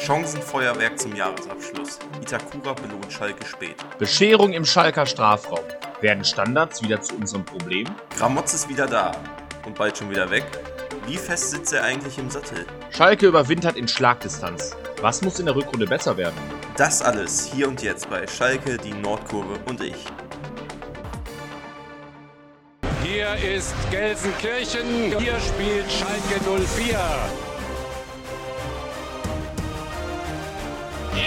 Chancenfeuerwerk zum Jahresabschluss. Itakura belohnt Schalke spät. Bescherung im Schalker Strafraum. Werden Standards wieder zu unserem Problem? Gramotz ist wieder da und bald schon wieder weg. Wie fest sitzt er eigentlich im Sattel? Schalke überwintert in Schlagdistanz. Was muss in der Rückrunde besser werden? Das alles hier und jetzt bei Schalke, die Nordkurve und ich. Hier ist Gelsenkirchen. Hier spielt Schalke 04.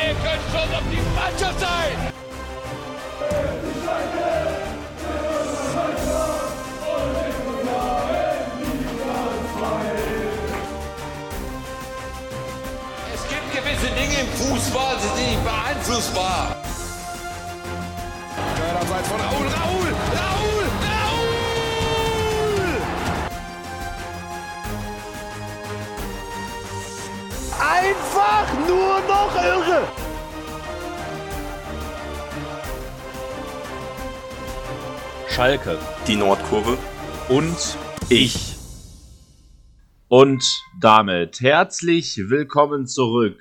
Ihr könnt schon auf die Mannschaft sein! Es gibt gewisse Dinge im Fußball, die sind nicht beeinflussbar. Abseits von Raul, Raul, Raul! Einfach nur noch irre! Schalke Die Nordkurve und ich. Und damit herzlich willkommen zurück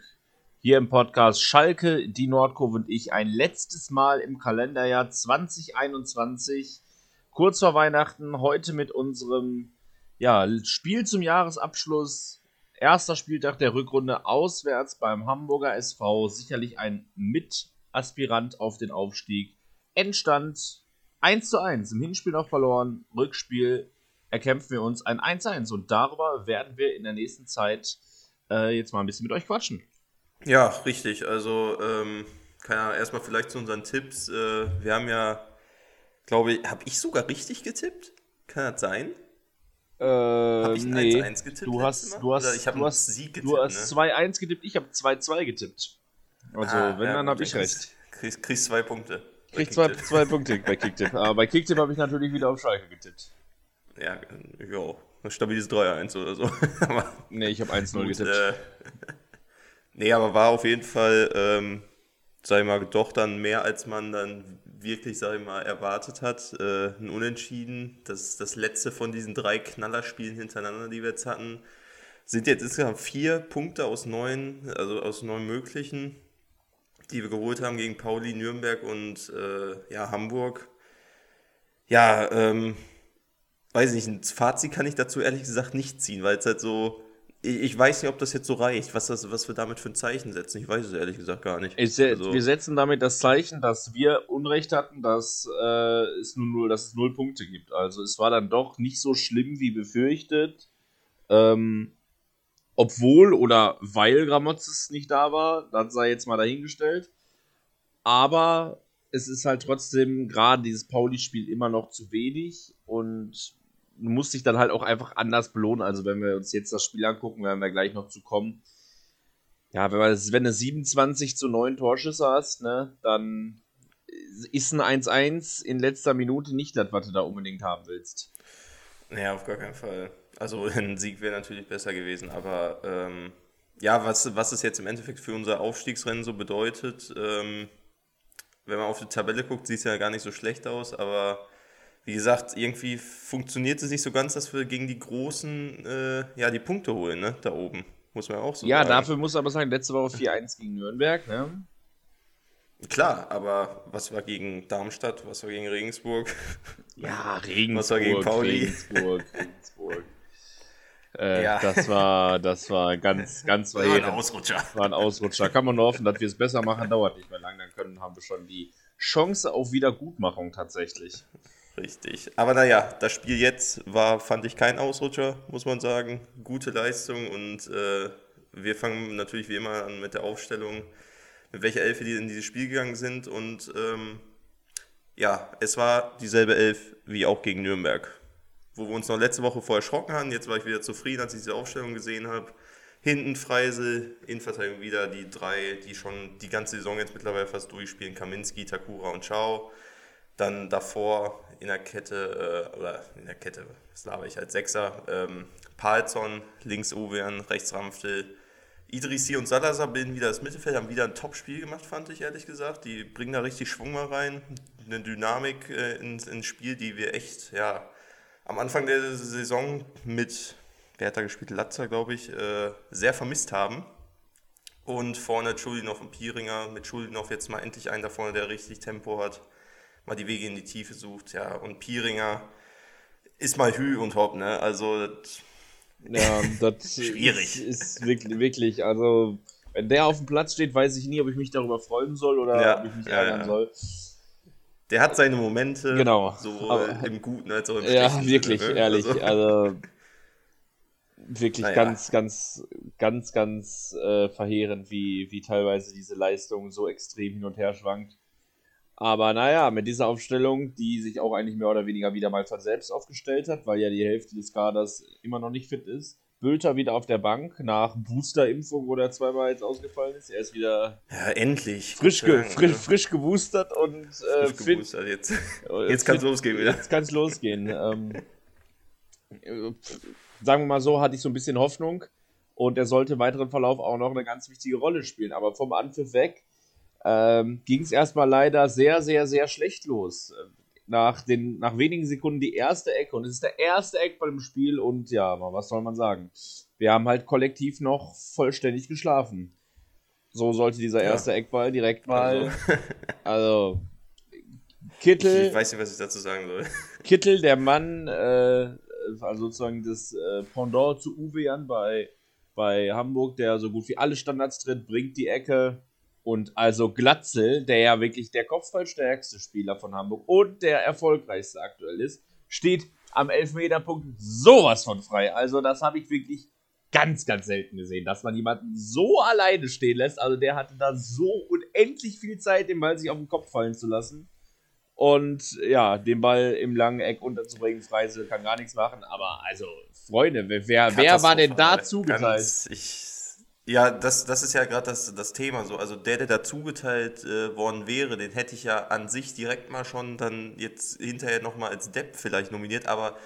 hier im Podcast Schalke, die Nordkurve und ich ein letztes Mal im Kalenderjahr 2021. Kurz vor Weihnachten, heute mit unserem ja, Spiel zum Jahresabschluss. Erster Spieltag der Rückrunde auswärts beim Hamburger SV. Sicherlich ein Mitaspirant auf den Aufstieg. Endstand 1 zu 1. Im Hinspiel noch verloren. Rückspiel erkämpfen wir uns ein 1-1 und darüber werden wir in der nächsten Zeit äh, jetzt mal ein bisschen mit euch quatschen. Ja, richtig. Also, ähm, keine Ahnung, erstmal vielleicht zu unseren Tipps. Äh, wir haben ja, glaube ich, habe ich sogar richtig getippt? Kann das sein? Äh, Hab ich nee. 1-1 getippt Du hast, du hast, Oder ich du hast, Sieg du getippt, hast ne? 2-1 getippt, ich habe 2-2 getippt. Also, Ah, wenn, ja, dann habe ich kriegst- recht. Kriegst, kriegst zwei Punkte. Krieg zwei, zwei Punkte bei Kicktipp. Aber bei Kicktipp habe ich natürlich wieder auf Schalke getippt. Ja, jo, ein stabiles 3-1 oder so. aber Nee, ich habe 1-0 gut, getippt. äh, nee, aber war auf jeden Fall, ähm, sag ich mal, doch dann mehr, als man dann wirklich, sag ich mal, erwartet hat. Äh, ein Unentschieden, das ist das letzte von diesen drei Knallerspielen hintereinander, die wir jetzt hatten. Sind jetzt insgesamt vier Punkte aus neun, also aus neun möglichen, die wir geholt haben gegen Pauli, Nürnberg und äh, ja, Hamburg. Ja, ähm, weiß nicht, ein Fazit kann ich dazu ehrlich gesagt nicht ziehen, weil es halt so, ich, weiß nicht, ob das jetzt so reicht, was, das, was wir damit für ein Zeichen setzen. Ich weiß es ehrlich gesagt gar nicht. Ich se Also- wir setzen damit das Zeichen, dass wir Unrecht hatten, dass, äh, es nur, null- dass es null Punkte gibt. Also es war dann doch nicht so schlimm wie befürchtet. Ähm, obwohl oder weil Gramotzes nicht da war, das sei jetzt mal dahingestellt. Aber es ist halt trotzdem gerade dieses Pauli-Spiel immer noch zu wenig und du musst dich dann halt auch einfach anders belohnen. Also wenn wir uns jetzt das Spiel angucken, werden wir gleich noch zu kommen. Ja, wenn, man, wenn du 27 zu 9 Torschüsse hast, ne, dann ist ein 1-1 in letzter Minute nicht das, was du da unbedingt haben willst. Naja, auf gar keinen Fall. Also ein Sieg wäre natürlich besser gewesen, aber ähm, ja, was, was es jetzt im Endeffekt für unser Aufstiegsrennen so bedeutet, ähm, wenn man auf die Tabelle guckt, sieht es ja gar nicht so schlecht aus, aber wie gesagt, irgendwie funktioniert es nicht so ganz, dass wir gegen die Großen äh, ja die Punkte holen, ne, da oben. Muss man auch so Ja, sagen. dafür muss aber sagen, letzte Woche 4-1 gegen Nürnberg, ne? Klar, aber was war gegen Darmstadt, was war gegen Regensburg? Ja, Regensburg, Was war gegen Pauli? Regensburg, Regensburg. Äh, Ja. Das war, das war ganz, ganz War ein. Ausrutscher. war ein Ausrutscher. Kann man nur hoffen, dass wir es besser machen, dauert nicht mehr lang. Dann können, haben wir schon die Chance auf Wiedergutmachung tatsächlich. Richtig. Aber naja, das Spiel jetzt war, fand ich, kein Ausrutscher, muss man sagen. Gute Leistung und äh, wir fangen natürlich wie immer an mit der Aufstellung, mit welcher Elf wir in dieses Spiel gegangen sind. Und ähm, ja, es war dieselbe Elf wie auch gegen Nürnberg, wo wir uns noch letzte Woche vorher erschrocken haben. Jetzt war ich wieder zufrieden, als ich diese Aufstellung gesehen habe. Hinten Freisel, Innenverteidigung wieder die drei, die schon die ganze Saison jetzt mittlerweile fast durchspielen: Kaminski, Takura und Schau. Dann davor in der Kette, äh, oder in der Kette, das laber ich als Sechser, ähm, Palzon, links Ovean, rechts Ramftel. Idrissi und Salazar bilden wieder das Mittelfeld, haben wieder ein Top-Spiel gemacht, fand ich ehrlich gesagt. Die bringen da richtig Schwung mal rein, eine Dynamik äh, ins, ins Spiel, die wir echt, ja, am Anfang der Saison mit, wer hat da gespielt, Latzer, glaube ich, äh, sehr vermisst haben. Und vorne Schulinov und Pieringer. Mit Schulinov jetzt mal endlich einen da vorne, der richtig Tempo hat. Mal die Wege in die Tiefe sucht. Ja, und Pieringer ist mal Hü und Hopp, ne? Also. Ja, das Schwierig. Ist, ist wirklich, wirklich, also, wenn der auf dem Platz steht, weiß ich nie, ob ich mich darüber freuen soll oder Ja, ob ich mich ärgern ja. soll. Der hat seine Momente. Genau, So aber- im Guten als auch im Ja, Schlechten wirklich, Sinne, ne? ehrlich. Also, Also, wirklich Naja. ganz, ganz, ganz, ganz äh, verheerend, wie, wie teilweise diese Leistung so extrem hin und her schwankt. Aber naja, mit dieser Aufstellung, die sich auch eigentlich mehr oder weniger wieder mal von selbst aufgestellt hat, weil ja die Hälfte des Kaders immer noch nicht fit ist. Bülter wieder auf der Bank nach Booster-Impfung, wo er zweimal jetzt ausgefallen ist. Er ist wieder ja, endlich. frisch, ge frisch, ne? frisch geboostert und äh, Frisch fit, geboostert jetzt. äh, Jetzt kann es losgehen wieder. Jetzt kann es losgehen. ähm, äh, sagen wir mal so, hatte ich so ein bisschen Hoffnung. Und er sollte im weiteren Verlauf auch noch eine ganz wichtige Rolle spielen. Aber vom Anpfiff weg ähm, ging es erstmal leider sehr, sehr, sehr schlecht los. Nach, den, nach wenigen Sekunden die erste Ecke. Und es ist der erste Eckball im Spiel. Und ja, was soll man sagen? Wir haben halt kollektiv noch vollständig geschlafen. So sollte dieser Ja. erste Eckball direkt mal. Also, Also, Kittel. ich weiß nicht, was ich dazu sagen soll. Kittel, der Mann, äh, also sozusagen das äh, Pendant zu Uwe Jan bei, bei Hamburg, der so gut wie alle Standards tritt, bringt die Ecke. Und also Glatzel, der ja wirklich der kopfballstärkste Spieler von Hamburg und der erfolgreichste aktuell ist, steht am Elfmeterpunkt sowas von frei. Also das habe ich wirklich ganz, ganz selten gesehen, dass man jemanden so alleine stehen lässt. Also der hatte da so unendlich viel Zeit, den Ball sich auf den Kopf fallen zu lassen. Und ja, den Ball im langen Eck unterzubringen, Freise kann gar nichts machen. Aber also, Freunde, wer, wer, war denn da zugeteilt? Ich, ja, das, das ist ja gerade das, das Thema so. Also der, der da zugeteilt äh, worden wäre, den hätte ich ja an sich direkt mal schon dann jetzt hinterher nochmal als Depp vielleicht nominiert, aber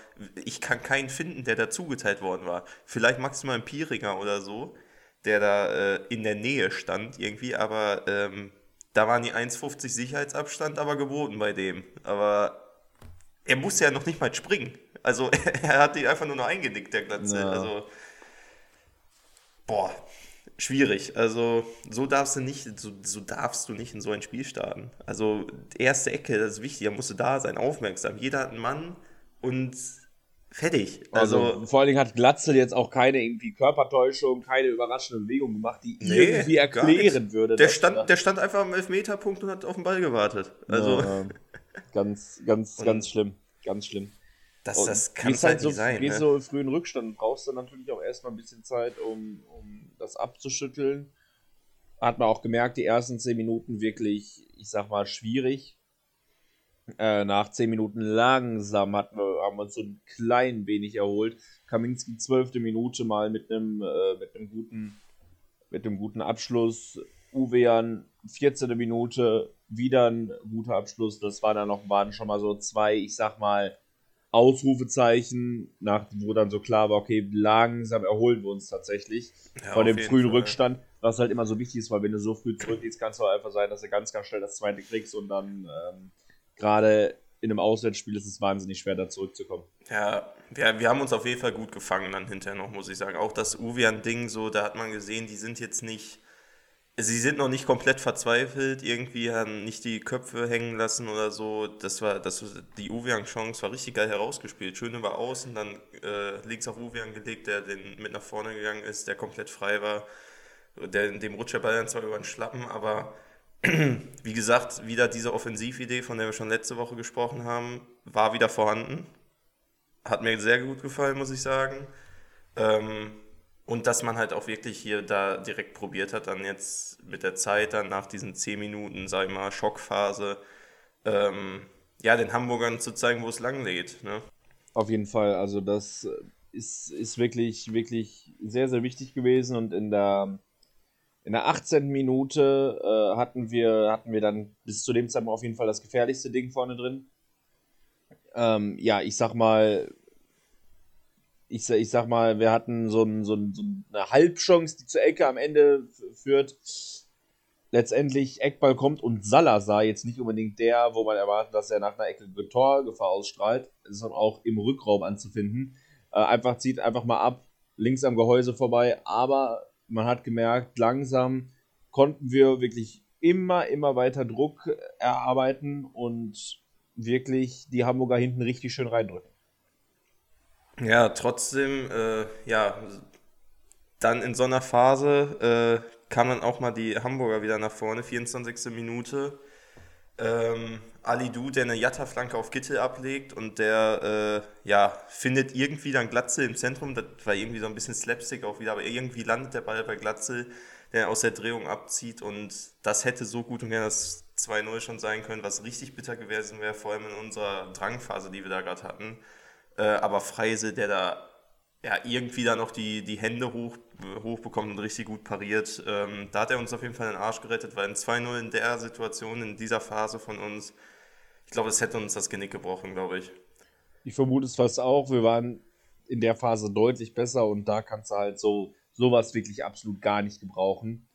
ich kann keinen finden, der da zugeteilt worden war. Vielleicht maximal ein Pieringer oder so, der da äh, in der Nähe stand irgendwie, aber ähm, da waren die 1,50 Sicherheitsabstand aber geboten bei dem. Aber er musste ja noch nicht mal springen. Also er hat die einfach nur noch eingenickt, der Glatze. Ja. Also, boah, schwierig. Also so darfst du nicht, so, so darfst du nicht in so ein Spiel starten. Also erste Ecke, das ist wichtig, er musste da sein, aufmerksam. Jeder hat einen Mann und fertig. Also, Also, vor allen Dingen hat Glatzel jetzt auch keine irgendwie Körpertäuschung, keine überraschende Bewegung gemacht, die Nee, irgendwie erklären würde. der stand, der stand einfach am Elfmeterpunkt und hat auf den Ball gewartet. Also Ja, ganz, ganz, ganz schlimm. Ganz schlimm. das, das kann halt halt so, nicht sein. Gehst Ne? so früh in Rückstand, brauchst du natürlich auch erstmal ein bisschen Zeit, um, um das abzuschütteln. Hat man auch gemerkt, die ersten 10 Minuten wirklich, ich sag mal, schwierig. Äh, nach 10 Minuten langsam hatten haben wir uns so ein klein wenig erholt. Kaminski 12. Minute mal mit einem äh, mit einem guten mit einem guten Abschluss. Uwean 14. Minute wieder ein guter Abschluss. Das war dann noch waren schon mal so zwei, ich sag mal Ausrufezeichen, nach, wo dann so klar war, okay, langsam erholen wir uns tatsächlich Ja, von dem frühen Fall. Rückstand, was halt immer so wichtig ist, weil wenn du so früh zurückgehst, kann es auch einfach sein, dass du ganz, ganz schnell das zweite kriegst und dann ähm, gerade in einem Auswärtsspiel ist es wahnsinnig schwer, da zurückzukommen. Ja, wir, wir haben uns auf jeden Fall gut gefangen dann hinterher noch, muss ich sagen. Auch das Uvian-Ding, so, da hat man gesehen, die sind jetzt nicht, sie sind noch nicht komplett verzweifelt, irgendwie haben nicht die Köpfe hängen lassen oder so. Das war, das, die Uvian-Chance war richtig geil herausgespielt. Schön über außen, dann äh, links auf Uvian gelegt, der den mit nach vorne gegangen ist, der komplett frei war. Der, dem rutscht der Ball dann zwar über den Schlappen, aber wie gesagt, wieder diese Offensividee, von der wir schon letzte Woche gesprochen haben, war wieder vorhanden. Hat mir sehr gut gefallen, muss ich sagen. Ähm, und dass man halt auch wirklich hier da direkt probiert hat, dann jetzt mit der Zeit, dann nach diesen 10 Minuten, sag ich mal, Schockphase, ähm, ja, den Hamburgern zu zeigen, wo es lang geht. Ne? Auf jeden Fall, also das ist, ist wirklich, wirklich sehr, sehr wichtig gewesen und in der, in der 18. Minute äh, hatten, wir, hatten wir dann bis zu dem Zeitpunkt auf jeden Fall das gefährlichste Ding vorne drin. Ähm, ja, ich sag mal, ich, ich sag mal, wir hatten so, ein, so, ein, so eine Halbchance, die zur Ecke am Ende führt. Letztendlich Eckball kommt und Salazar jetzt nicht unbedingt der, wo man erwartet, dass er nach einer Ecke Torgefahr ausstrahlt, sondern auch im Rückraum anzufinden. Äh, einfach zieht einfach mal ab, links am Gehäuse vorbei, aber man hat gemerkt, langsam konnten wir wirklich immer, immer weiter Druck erarbeiten und wirklich die Hamburger hinten richtig schön reindrücken. Ja, trotzdem, äh, ja, dann in so einer Phase äh, kam dann auch mal die Hamburger wieder nach vorne, 24. Minute. Ähm, Ali Du, der eine Jatta-Flanke auf Gittel ablegt und der äh, ja, findet irgendwie dann Glatzel im Zentrum. Das war irgendwie so ein bisschen Slapstick auch wieder, aber irgendwie landet der Ball bei Glatzel, der aus der Drehung abzieht und das hätte so gut und gerne das 2-0 schon sein können, was richtig bitter gewesen wäre, vor allem in unserer Drangphase, die wir da gerade hatten. Äh, aber Freise, der da ja, irgendwie da noch die, die Hände hoch, hochbekommt und richtig gut pariert. Ähm, da hat er uns auf jeden Fall den Arsch gerettet, weil ein 2-0 in der Situation, in dieser Phase von uns, ich glaube, es hätte uns das Genick gebrochen, glaube ich. Ich vermute es fast auch. Wir waren in der Phase deutlich besser und da kannst du halt so sowas wirklich absolut gar nicht gebrauchen.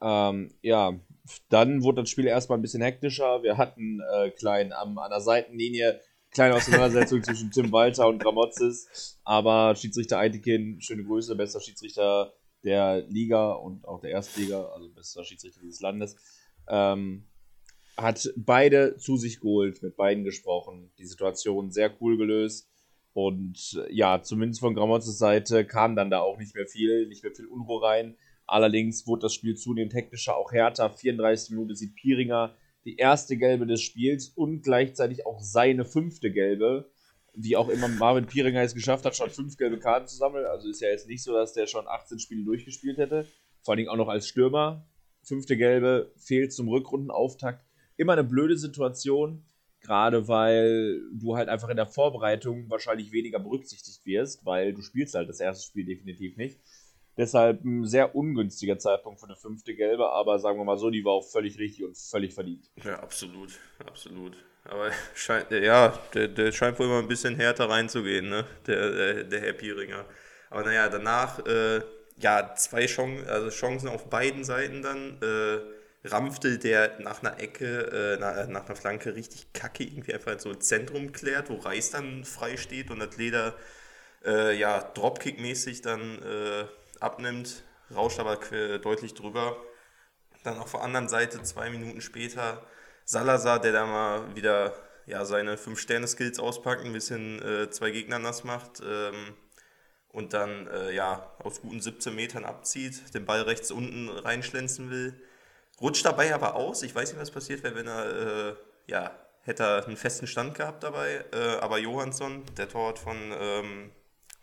Ähm, ja, dann wurde das Spiel erstmal ein bisschen hektischer. Wir hatten äh, klein am, an der Seitenlinie kleine Auseinandersetzung zwischen Tim Walter und Gramozis, aber Schiedsrichter Eitekin, schöne Grüße, bester Schiedsrichter der Liga und auch der Erstliga, also bester Schiedsrichter dieses Landes, ähm, hat beide zu sich geholt, mit beiden gesprochen, die Situation sehr cool gelöst und ja, zumindest von Gramozis Seite kam dann da auch nicht mehr viel, nicht mehr viel Unruhe rein. Allerdings wurde das Spiel zunehmend hektischer, auch härter. 34 Minuten sieht Pieringer die erste gelbe des Spiels und gleichzeitig auch seine fünfte gelbe. Wie auch immer Marvin Pieringer es geschafft hat, schon fünf gelbe Karten zu sammeln. Also ist ja jetzt nicht so, dass der schon 18 Spiele durchgespielt hätte. Vor allen Dingen auch noch als Stürmer. Fünfte gelbe fehlt zum Rückrundenauftakt. Immer eine blöde Situation, gerade weil du halt einfach in der Vorbereitung wahrscheinlich weniger berücksichtigt wirst, weil du spielst halt das erste Spiel definitiv nicht. Deshalb ein sehr ungünstiger Zeitpunkt für eine fünfte Gelbe, aber sagen wir mal so, die war auch völlig richtig und völlig verdient. Ja, absolut, absolut. Aber scheint, ja, der, der scheint wohl mal ein bisschen härter reinzugehen, ne? Der, der, der Herr Pieringer. Aber naja, danach, äh, ja, zwei Chancen, also Chancen auf beiden Seiten dann. Äh, Ramftel, der nach einer Ecke, äh, nach, nach, einer Flanke richtig kacke irgendwie einfach so ins Zentrum klärt, wo Reis dann frei steht und das Leder, äh, ja, Dropkick-mäßig dann äh, abnimmt, rauscht aber deutlich drüber. Dann auf der anderen Seite, zwei Minuten später, Salazar, der da mal wieder ja, seine 5-Sterne-Skills auspackt, ein bisschen äh, zwei Gegner nass macht ähm, und dann äh, ja, aus guten 17 Metern abzieht, den Ball rechts unten reinschlänzen will. Rutscht dabei aber aus. Ich weiß nicht, was passiert wäre, wenn er, äh, ja, hätte er einen festen Stand gehabt dabei. Äh, aber Johansson, der Torwart von, ähm,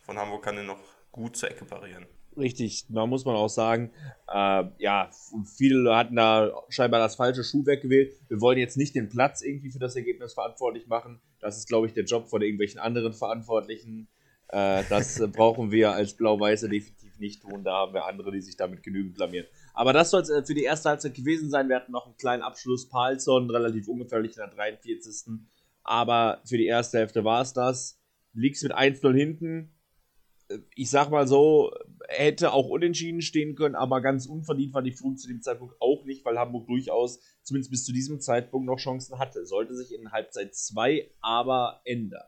von Hamburg, kann den noch gut zur Ecke parieren. Richtig, da muss man auch sagen, äh, ja, viele hatten da scheinbar das falsche Schuhwerk gewählt. Wir wollen jetzt nicht den Platz irgendwie für das Ergebnis verantwortlich machen. Das ist, glaube ich, der Job von irgendwelchen anderen Verantwortlichen. Äh, das brauchen wir als Blau-Weiße definitiv nicht tun. Da haben wir andere, die sich damit genügend blamieren. Aber das soll es äh, für die erste Halbzeit gewesen sein. Wir hatten noch einen kleinen Abschluss. Palsson, relativ ungefährlich in der 43. Aber für die erste Hälfte war es das. Liegst mit 1-0 hinten ich sag mal so, hätte auch unentschieden stehen können, aber ganz unverdient war die Führung zu dem Zeitpunkt auch nicht, weil Hamburg durchaus, zumindest bis zu diesem Zeitpunkt, noch Chancen hatte. Sollte sich in Halbzeit 2 aber ändern.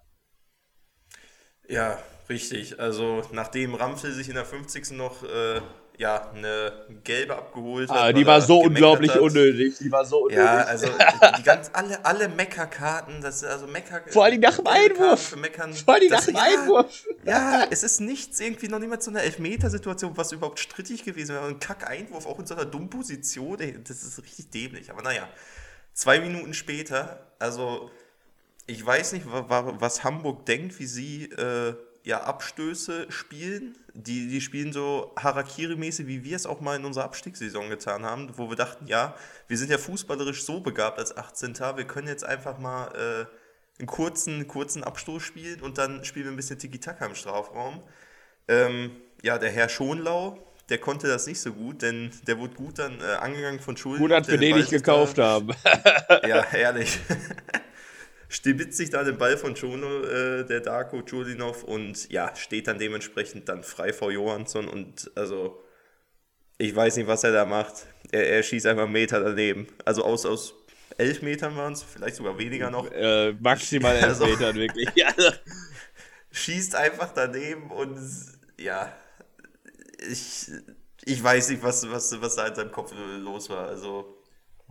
Ja, richtig. Also nachdem Ramsel sich in der 50. noch äh, ja, eine gelbe abgeholt hat. Ah, die war so unglaublich hat. unnötig. Die war so unnötig. Ja, also die ganz, alle, alle Meckerkarten, das also Mecker. Vor allem nach dem Einwurf. Meckern, Vor allem nach dem Einwurf. Ja, es ist nichts, irgendwie noch niemals so eine Elfmetersituation, was überhaupt strittig gewesen wäre. Ein Kack-Einwurf, auch in so einer dummen Position. Das ist richtig dämlich. Aber naja, zwei Minuten später, also ich weiß nicht, was Hamburg denkt, wie sie. Äh, ja, Abstöße spielen. Die, die spielen so Harakiri-mäßig, wie wir es auch mal in unserer Abstiegssaison getan haben, wo wir dachten, ja, wir sind ja fußballerisch so begabt als 18. Wir können jetzt einfach mal äh, einen kurzen, kurzen Abstoß spielen und dann spielen wir ein bisschen Tiki-Taka im Strafraum. Ähm, ja, der Herr Schonlau, der konnte das nicht so gut, denn der wurde gut dann äh, angegangen von Schulden. Gut, dass wir den nicht gekauft haben. ja, ehrlich. Stibitzt sich da den Ball von Jono, äh, der Darko Julinov, und ja, steht dann dementsprechend dann frei vor Johansson und also ich weiß nicht, was er da macht. Er, er schießt einfach einen Meter daneben. Also aus, aus elf Metern waren es, vielleicht sogar weniger noch. Äh, maximal elf also, Metern, wirklich. schießt einfach daneben und ja, ich, ich weiß nicht, was, was, was da in seinem Kopf los war. Also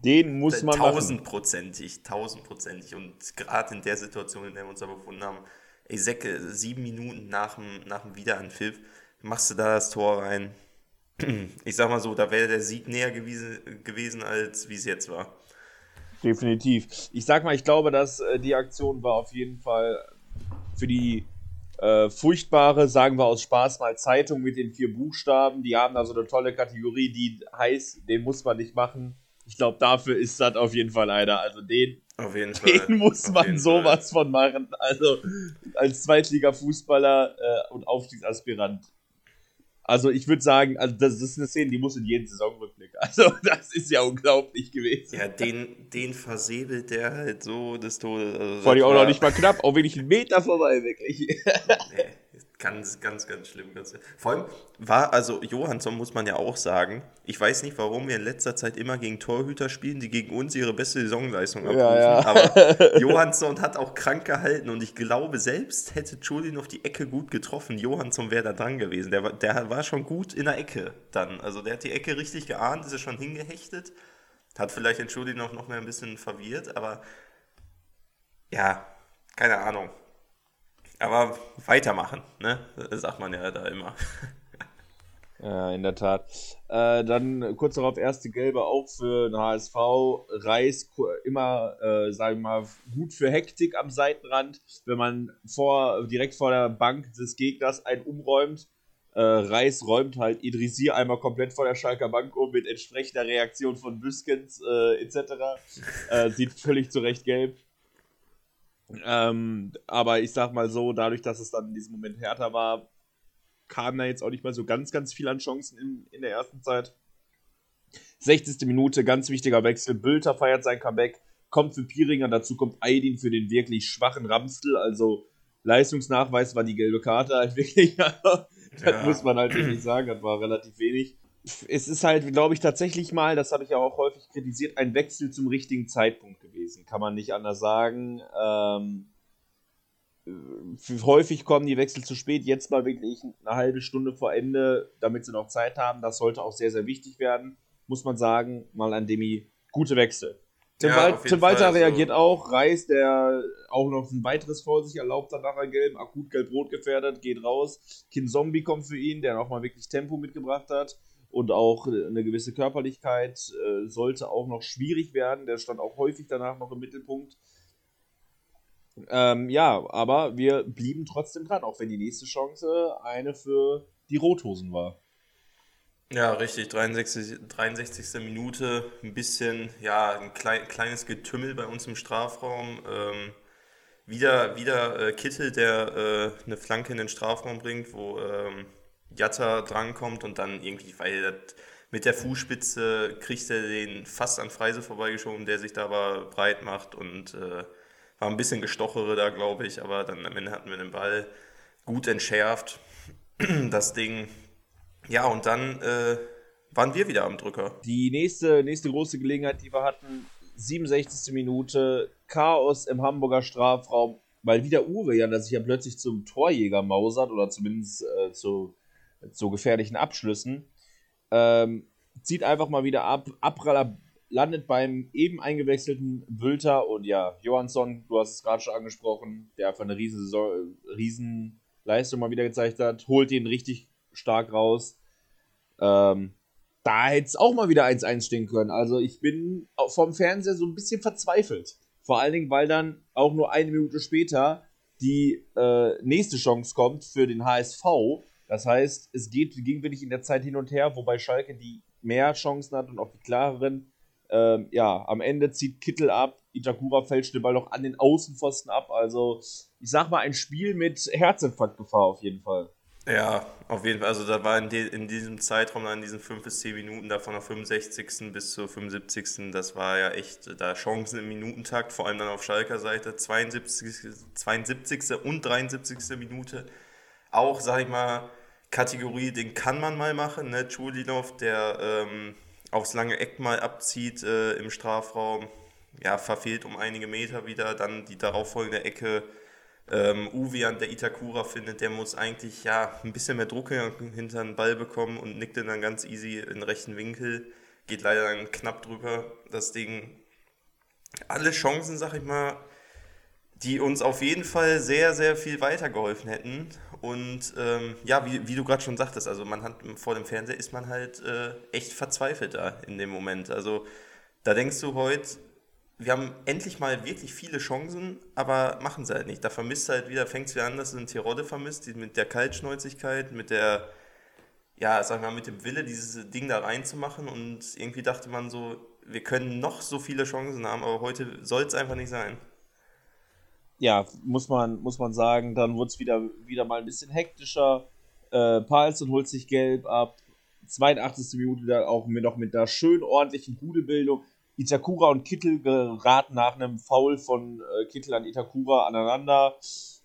Den muss man machen. tausendprozentig, tausendprozentig. Und gerade in der Situation, in der wir uns da befunden haben, ey, Säcke, sieben Minuten nach dem, nach dem Wiederanpfiff, machst du da das Tor rein. Ich sag mal so, da wäre der Sieg näher gewesen, gewesen als wie es jetzt war. Definitiv. Ich sag mal, ich glaube, dass äh, die Aktion war auf jeden Fall für die äh, furchtbare, sagen wir aus Spaß mal Zeitung mit den vier Buchstaben. Die haben da so eine tolle Kategorie, die heißt, den muss man nicht machen. Ich glaube, dafür ist das auf jeden Fall einer. Also den, Auf jeden Fall. den muss Auf man sowas von machen. Also als Zweitliga-Fußballer äh, und Aufstiegsaspirant. Also ich würde sagen, also das ist eine Szene, die muss in jeden Saisonrückblick. Also das ist ja unglaublich gewesen. Ja, den, den versäbelt der halt so des Todes. Also Vor allem auch noch nicht mal knapp, auch wirklich einen Meter vorbei, wirklich. Nee, ganz, ganz, ganz schlimm. Ganz, vor allem war, also Johansson muss man ja auch sagen, ich weiß nicht, warum wir in letzter Zeit immer gegen Torhüter spielen, die gegen uns ihre beste Saisonleistung abrufen. ja. Aber Johansson hat auch krank gehalten und ich glaube, selbst hätte Julien auf die Ecke gut getroffen, Johansson wäre da dran gewesen. Der war, der war schon gut in der Ecke dann. Also der hat die Ecke richtig geahnt, ist er schon hingehechtet. Hat vielleicht den Julien auch noch mehr ein bisschen verwirrt, aber ja, keine Ahnung. Aber weitermachen, ne? Das sagt man ja da immer. Ja, in der Tat. Äh, dann kurz darauf erste Gelbe auch für den HSV. Reis immer, äh, sagen wir mal, gut für Hektik am Seitenrand, wenn man vor, direkt vor der Bank des Gegners einen umräumt. Äh, Reis räumt halt Idrisier einmal komplett vor der Schalker Bank um mit entsprechender Reaktion von Büskens äh, etc. Äh, sieht völlig zu Recht gelb. Ähm, aber ich sag mal so, dadurch, dass es dann in diesem Moment härter war, kam da jetzt auch nicht mal so ganz, ganz viel an Chancen in, in der ersten Zeit. 60. Minute, ganz wichtiger Wechsel. Bülter feiert sein Comeback, kommt für Pieringer, dazu kommt Aydin für den wirklich schwachen Ramstel. Also Leistungsnachweis war die gelbe Karte halt wirklich. das Ja. muss man halt wirklich sagen, das war relativ wenig. Es ist halt, glaube ich, tatsächlich mal, das habe ich ja auch häufig kritisiert, ein Wechsel zum richtigen Zeitpunkt gewesen. Kann man nicht anders sagen. Ähm, für- häufig kommen die Wechsel zu spät, jetzt mal wirklich eine halbe Stunde vor Ende, damit sie noch Zeit haben. Das sollte auch sehr, sehr wichtig werden, muss man sagen. Mal an Demi, gute Wechsel. Tim, Ja, Wal Tim Walter Fall, so- reagiert auch, Reis, der auch noch ein weiteres vor sich erlaubt hat nach der Gelb, akut gelb-rot gefährdet, geht raus. Kin Zombie kommt für ihn, der nochmal wirklich Tempo mitgebracht hat und auch eine gewisse Körperlichkeit, äh, sollte auch noch schwierig werden. Der stand auch häufig danach noch im Mittelpunkt. Ähm, ja, aber wir blieben trotzdem dran, auch wenn die nächste Chance eine für die Rothosen war. Ja, richtig. 63, 63. Minute. Ein bisschen, ja, ein klei kleines Getümmel bei uns im Strafraum. Ähm, wieder wieder äh, Kittel, der äh, eine Flanke in den Strafraum bringt, wo ähm, Jatta drankommt und dann irgendwie, weil das mit der Fußspitze kriegt er den fast an Freise vorbeigeschoben, der sich da aber breit macht und äh, war ein bisschen gestochere da, glaube ich, aber dann am Ende hatten wir den Ball gut entschärft. Das Ding. Ja, und dann äh, waren wir wieder am Drücker. Die nächste, nächste große Gelegenheit, die wir hatten, 67. Minute, Chaos im Hamburger Strafraum, weil wieder Uwe ja, dass sich ja plötzlich zum Torjäger mausert oder zumindest äh, zu, zu gefährlichen Abschlüssen. Ähm, zieht einfach mal wieder ab. Abraller landet beim eben eingewechselten Wülter und ja, Johansson, du hast es gerade schon angesprochen, der einfach eine riesen, Saison- riesen Leistung mal wieder gezeigt hat, holt ihn richtig stark raus. Ähm, da hätte es auch mal wieder 1-1 stehen können. Also ich bin vom Fernseher so ein bisschen verzweifelt. Vor allen Dingen, weil dann auch nur eine Minute später die äh, nächste Chance kommt für den HSV. Das heißt, es geht, wirklich in der Zeit hin und her, wobei Schalke die mehr Chancen hat und auch die klareren. Ähm, ja, am Ende zieht Kittel ab, Itakura fälscht den Ball noch an den Außenpfosten ab. Also, ich sag mal, ein Spiel mit Herzinfarktgefahr auf jeden Fall. Ja, auf jeden Fall. Also da war in, in diesem Zeitraum, in diesen 5 bis 10 Minuten, davon der 65. bis zur 75. Das war ja echt da Chancen im Minutentakt, vor allem dann auf Schalker Seite. 72, 72. und 73. Minute. Auch, sag ich mal, Kategorie, den kann man mal machen. Ne? Chulinov, der ähm, aufs lange Eck mal abzieht äh, im Strafraum. Ja, verfehlt um einige Meter wieder. Dann die darauffolgende Ecke Ähm, Uwe an der Itakura findet, der muss eigentlich ja ein bisschen mehr Druck hinter den Ball bekommen und nickt dann ganz easy in den rechten Winkel. Geht leider dann knapp drüber, das Ding. Alle Chancen, sag ich mal, die uns auf jeden Fall sehr, sehr viel weitergeholfen hätten. Und ähm, ja, wie, wie du gerade schon sagtest, also man hat vor dem Fernseher ist man halt äh, echt verzweifelt da in dem Moment. Also da denkst du heute, wir haben endlich mal wirklich viele Chancen, aber machen sie halt nicht. Da vermisst halt wieder, fängt es wieder an, dass du einen Tirode vermisst, mit der Kaltschnäuzigkeit, mit der, ja, sag mal, mit dem Wille, dieses Ding da reinzumachen. Und irgendwie dachte man so, wir können noch so viele Chancen haben, aber heute soll es einfach nicht sein. Ja, muss man, muss man sagen, dann wurde es wieder, wieder mal ein bisschen hektischer. Äh, Palsson holt sich gelb ab. 82. Minute dann auch mit, noch mit einer schön ordentlichen Gudebildung Itakura und Kittel geraten nach einem Foul von äh, Kittel an Itakura aneinander.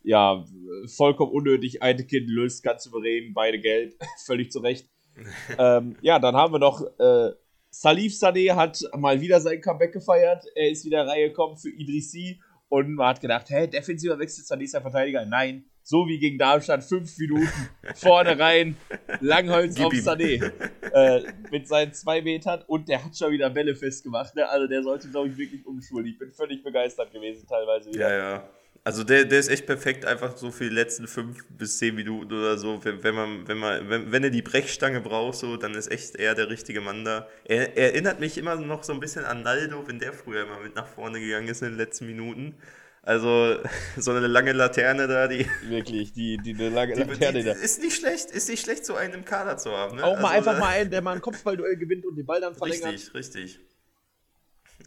Ja, vollkommen unnötig. Eine Kind löst ganz souverän, beide gelb, völlig zu Recht. ähm, ja, dann haben wir noch äh, Salif Sadeh hat mal wieder sein Comeback gefeiert. Er ist wieder reingekommen für Idrissi und man hat gedacht, hä, defensiver Wechsel zur nächsten Verteidiger. Nein, so wie gegen Darmstadt, fünf Minuten vorne rein, Langholz auf Sané äh, mit seinen zwei Metern und der hat schon wieder Bälle festgemacht. Ne? Also der sollte, glaube ich, wirklich umschulen. Ich bin völlig begeistert gewesen teilweise. Wieder. Ja, ja. Also der, der ist echt perfekt, einfach so für die letzten fünf bis zehn Minuten oder so. Wenn, wenn man, wenn man, wenn, wenn er die Brechstange braucht, so, dann ist echt er der richtige Mann da. Er, er erinnert mich immer noch so ein bisschen an Naldo, wenn der früher immer mit nach vorne gegangen ist in den letzten Minuten. Also so eine lange Laterne da, die. Wirklich, die, die eine lange die, Laterne die, da. Ist nicht schlecht, ist nicht schlecht, so einen im Kader zu haben. Ne? Auch also, mal einfach mal einen, der mal ein Kopfballduell gewinnt und den Ball dann verlängert. Richtig, richtig.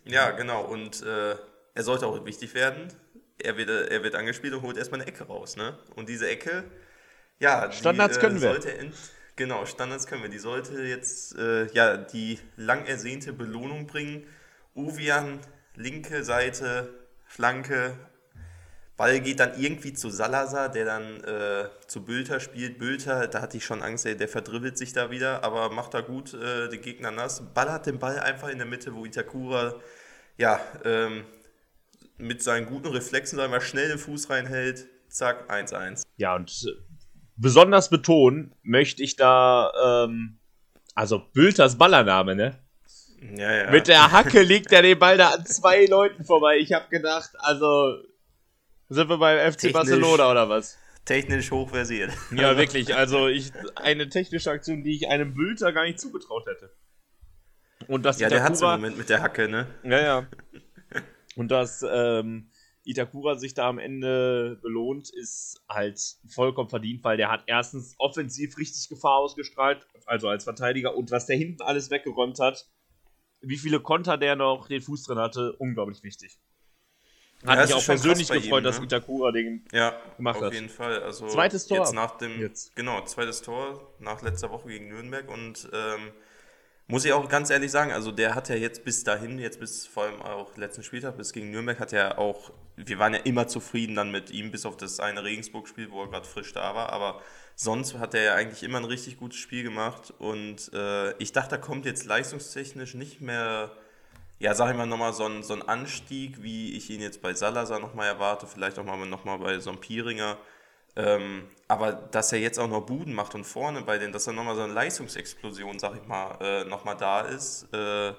Ja, genau. Und äh, er sollte auch wichtig werden. Er wird, er wird angespielt und holt erstmal eine Ecke raus. Ne? Und diese Ecke, ja, Standards die, können wir. In, genau, Standards können wir. Die sollte jetzt äh, ja die lang ersehnte Belohnung bringen. Uvian, linke Seite, Flanke. Ball geht dann irgendwie zu Salazar, der dann äh, zu Bülter spielt. Bülter, da hatte ich schon Angst, der, der verdribbelt sich da wieder, aber macht da gut äh, den Gegner nass. Ballert den Ball einfach in der Mitte, wo Itakura ja, ähm, mit seinen guten Reflexen einmal schnell den Fuß reinhält. Zack, 1-1. Ja, und äh, besonders betonen möchte ich da, ähm, also Bülters Ballername, ne? Ja, ja. Mit der Hacke liegt er den Ball da an zwei Leuten vorbei. Ich habe gedacht, also sind wir beim FC technisch, Barcelona oder was? Technisch hochversiert. Ja, wirklich. Also ich, eine technische Aktion, die ich einem Bülter gar nicht zugetraut hätte. Und das ja, Itakura, der hat im Moment mit der Hacke, ne? Ja, ja. Und dass ähm, Itakura sich da am Ende belohnt, ist halt vollkommen verdient, weil der hat erstens offensiv richtig Gefahr ausgestrahlt, also als Verteidiger, und was der hinten alles weggeräumt hat, wie viele Konter der noch den Fuß drin hatte, unglaublich wichtig. Hat ja, mich auch persönlich gefreut, ihm, ne? dass Itakura den ja, gemacht hat. Auf jeden Fall. Also zweites Tor. Jetzt nach dem, jetzt. Genau, zweites Tor nach letzter Woche gegen Nürnberg und ähm, muss ich auch ganz ehrlich sagen, also der hat ja jetzt bis dahin, jetzt bis vor allem auch letzten Spieltag, bis gegen Nürnberg, hat er auch, wir waren ja immer zufrieden dann mit ihm, bis auf das eine Regensburg-Spiel, wo er gerade frisch da war, aber sonst hat er ja eigentlich immer ein richtig gutes Spiel gemacht und äh, ich dachte, da kommt jetzt leistungstechnisch nicht mehr, ja, sag ich mal, nochmal so ein, so ein Anstieg, wie ich ihn jetzt bei Salazar nochmal erwarte, vielleicht auch mal nochmal bei so. Ähm, aber dass er jetzt auch noch Buden macht und vorne bei denen, dass er nochmal so eine Leistungsexplosion, sag ich mal, äh, nochmal da ist, äh,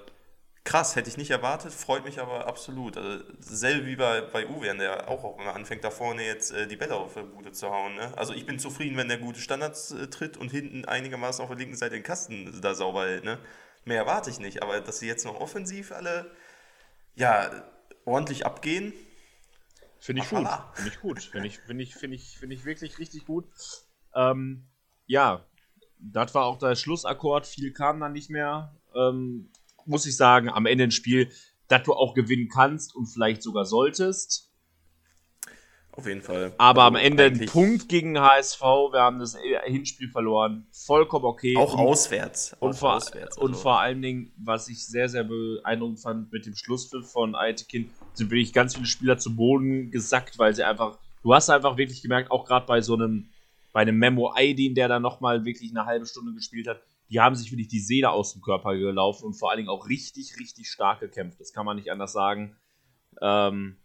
krass, hätte ich nicht erwartet, freut mich aber absolut. Also, selbe wie bei, bei Uwe, der auch, immer anfängt, da vorne jetzt äh, die Bälle auf der Bude zu hauen. Ne? Also ich bin zufrieden, wenn der gute Standards äh, tritt und hinten einigermaßen auf der linken Seite den Kasten da sauber hält. Ne? Mehr erwarte ich nicht, aber dass sie jetzt noch offensiv alle ja, ordentlich abgehen. Finde ich, gut. Finde ich gut. Finde ich, find ich, find ich, find ich wirklich richtig gut. Ähm, ja, das war auch der Schlussakkord. Viel kam dann nicht mehr. Ähm, muss ich sagen, am Ende ein Spiel, das du auch gewinnen kannst und vielleicht sogar solltest. Auf jeden Fall. Aber also am Ende ein Punkt gegen HSV. Wir haben das Hinspiel verloren. Vollkommen okay. Auch und, auswärts. Und, auch vor, auswärts, also. und vor allen Dingen, was ich sehr, sehr beeindruckend fand mit dem Schlusspfiff von Aitekin, sind wirklich ganz viele Spieler zu Boden gesackt, weil sie einfach, du hast einfach wirklich gemerkt, auch gerade bei so einem, bei einem Memo Aydin, der da nochmal wirklich eine halbe Stunde gespielt hat, die haben sich wirklich die Seele aus dem Körper gelaufen und vor allen Dingen auch richtig, richtig stark gekämpft. Das kann man nicht anders sagen. Ähm,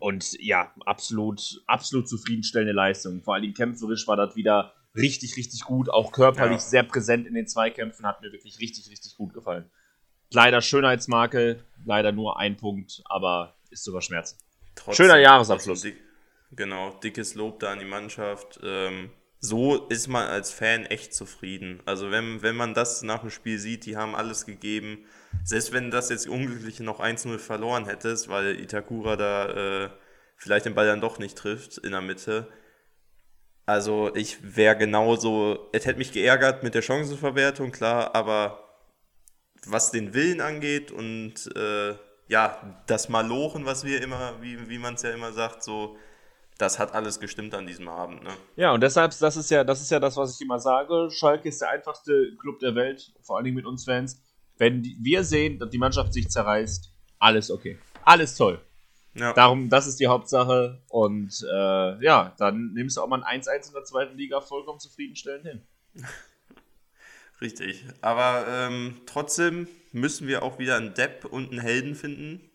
Und ja, absolut, absolut zufriedenstellende Leistung. Vor allem kämpferisch war das wieder richtig, richtig gut. Auch körperlich ja. sehr präsent in den Zweikämpfen. Hat mir wirklich richtig, richtig gut gefallen. Leider Schönheitsmakel, leider nur ein Punkt, aber ist zu verschmerzen. Trotzdem, Schöner Jahresabschluss. Dick, genau, dickes Lob da an die Mannschaft. Ähm, so ist man als Fan echt zufrieden. Also wenn, wenn man das nach dem Spiel sieht, die haben alles gegeben. Selbst wenn das jetzt unglücklich noch 1-0 verloren hättest, weil Itakura da äh, vielleicht den Ball dann doch nicht trifft in der Mitte. Also ich wäre genauso, es hätte mich geärgert mit der Chancenverwertung, klar, aber was den Willen angeht und äh, ja, das Malochen, was wir immer, wie, wie man es ja immer sagt, so, das hat alles gestimmt an diesem Abend. Ne? Ja, und deshalb, das ist ja, das ist ja das, was ich immer sage. Schalke ist der einfachste Club der Welt, vor allen Dingen mit uns Fans. Wenn die, wir sehen, dass die Mannschaft sich zerreißt, alles okay. Alles toll. Ja. Darum, das ist die Hauptsache. Und äh, ja, dann nimmst du auch mal ein 1-1 in der zweiten Liga vollkommen zufriedenstellend hin. Richtig. Aber ähm, trotzdem müssen wir auch wieder einen Depp und einen Helden finden.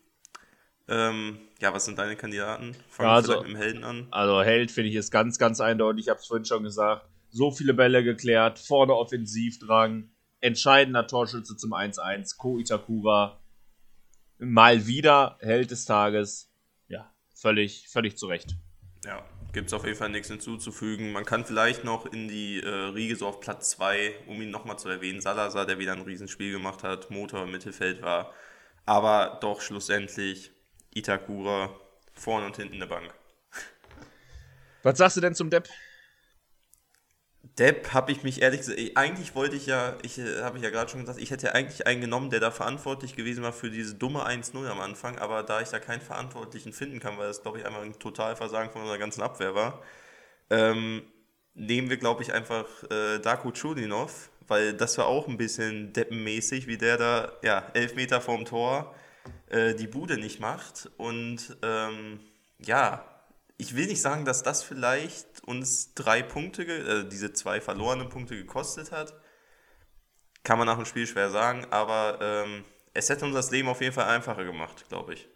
Ähm, ja, was sind deine Kandidaten? Fangen ja, also, wir mit dem Helden an. Also Held finde ich ist ganz, ganz eindeutig. Ich habe es vorhin schon gesagt. So viele Bälle geklärt, vorne Offensivdrang, entscheidender Torschütze zum 1-1, Ko Itakura. Mal wieder Held des Tages. Ja, völlig, völlig zu Recht. Ja, gibt es auf jeden Fall nichts hinzuzufügen. Man kann vielleicht noch in die äh, Riege so auf Platz 2, um ihn nochmal zu erwähnen, Salazar, der wieder ein Riesenspiel gemacht hat, Motor im Mittelfeld war. Aber doch schlussendlich Itakura vorne und hinten der Bank. Was sagst du denn zum Depp? Depp habe ich mich ehrlich gesagt, eigentlich wollte ich ja, ich äh, habe ich ja gerade schon gesagt, ich hätte ja eigentlich einen genommen, der da verantwortlich gewesen war für diese dumme 1-0 am Anfang, aber da ich da keinen Verantwortlichen finden kann, weil das glaube ich einfach ein Totalversagen von unserer ganzen Abwehr war, ähm, nehmen wir glaube ich einfach äh, Darko Chulinov, weil das war auch ein bisschen deppenmäßig, wie der da, ja, elf Meter vorm Tor äh, die Bude nicht macht und ähm, ja, ich will nicht sagen, dass das vielleicht uns drei Punkte, äh, diese zwei verlorenen Punkte gekostet hat. Kann man nach dem Spiel schwer sagen, aber ähm, es hätte uns das Leben auf jeden Fall einfacher gemacht, glaube ich.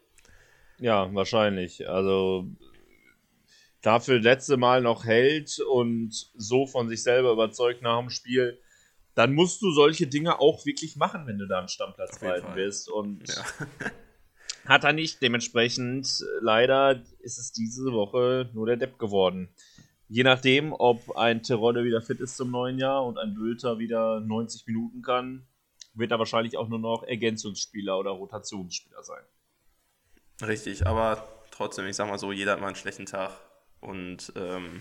Ja, wahrscheinlich. Also dafür letzte Mal noch hält und so von sich selber überzeugt nach dem Spiel, dann musst du solche Dinge auch wirklich machen, wenn du da einen Stammplatz halten willst. Und ja. Hat er nicht. Dementsprechend, äh, leider ist es diese Woche nur der Depp geworden. Je nachdem, ob ein Terodde wieder fit ist zum neuen Jahr und ein Bülter wieder 90 Minuten kann, wird er wahrscheinlich auch nur noch Ergänzungsspieler oder Rotationsspieler sein. Richtig, aber trotzdem, ich sag mal so, jeder hat mal einen schlechten Tag. Und ähm,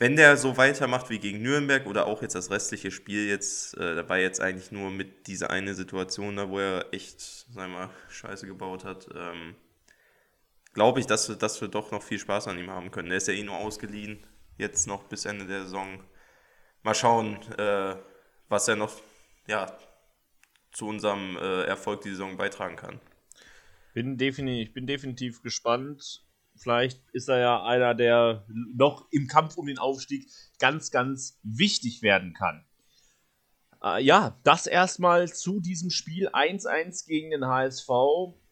wenn der so weitermacht wie gegen Nürnberg oder auch jetzt das restliche Spiel jetzt, äh, dabei jetzt eigentlich nur mit dieser eine Situation da, wo er echt, sagen mal, Scheiße gebaut hat, ähm, glaube ich, dass wir, dass wir doch noch viel Spaß an ihm haben können. Der ist ja eh nur ausgeliehen, jetzt noch bis Ende der Saison. Mal schauen, äh, was er noch ja, zu unserem äh, Erfolg die Saison beitragen kann. Bin definitiv, ich bin definitiv gespannt Vielleicht ist er ja einer, der noch im Kampf um den Aufstieg ganz, ganz wichtig werden kann. Äh, ja, das erstmal zu diesem Spiel 1-1 gegen den HSV.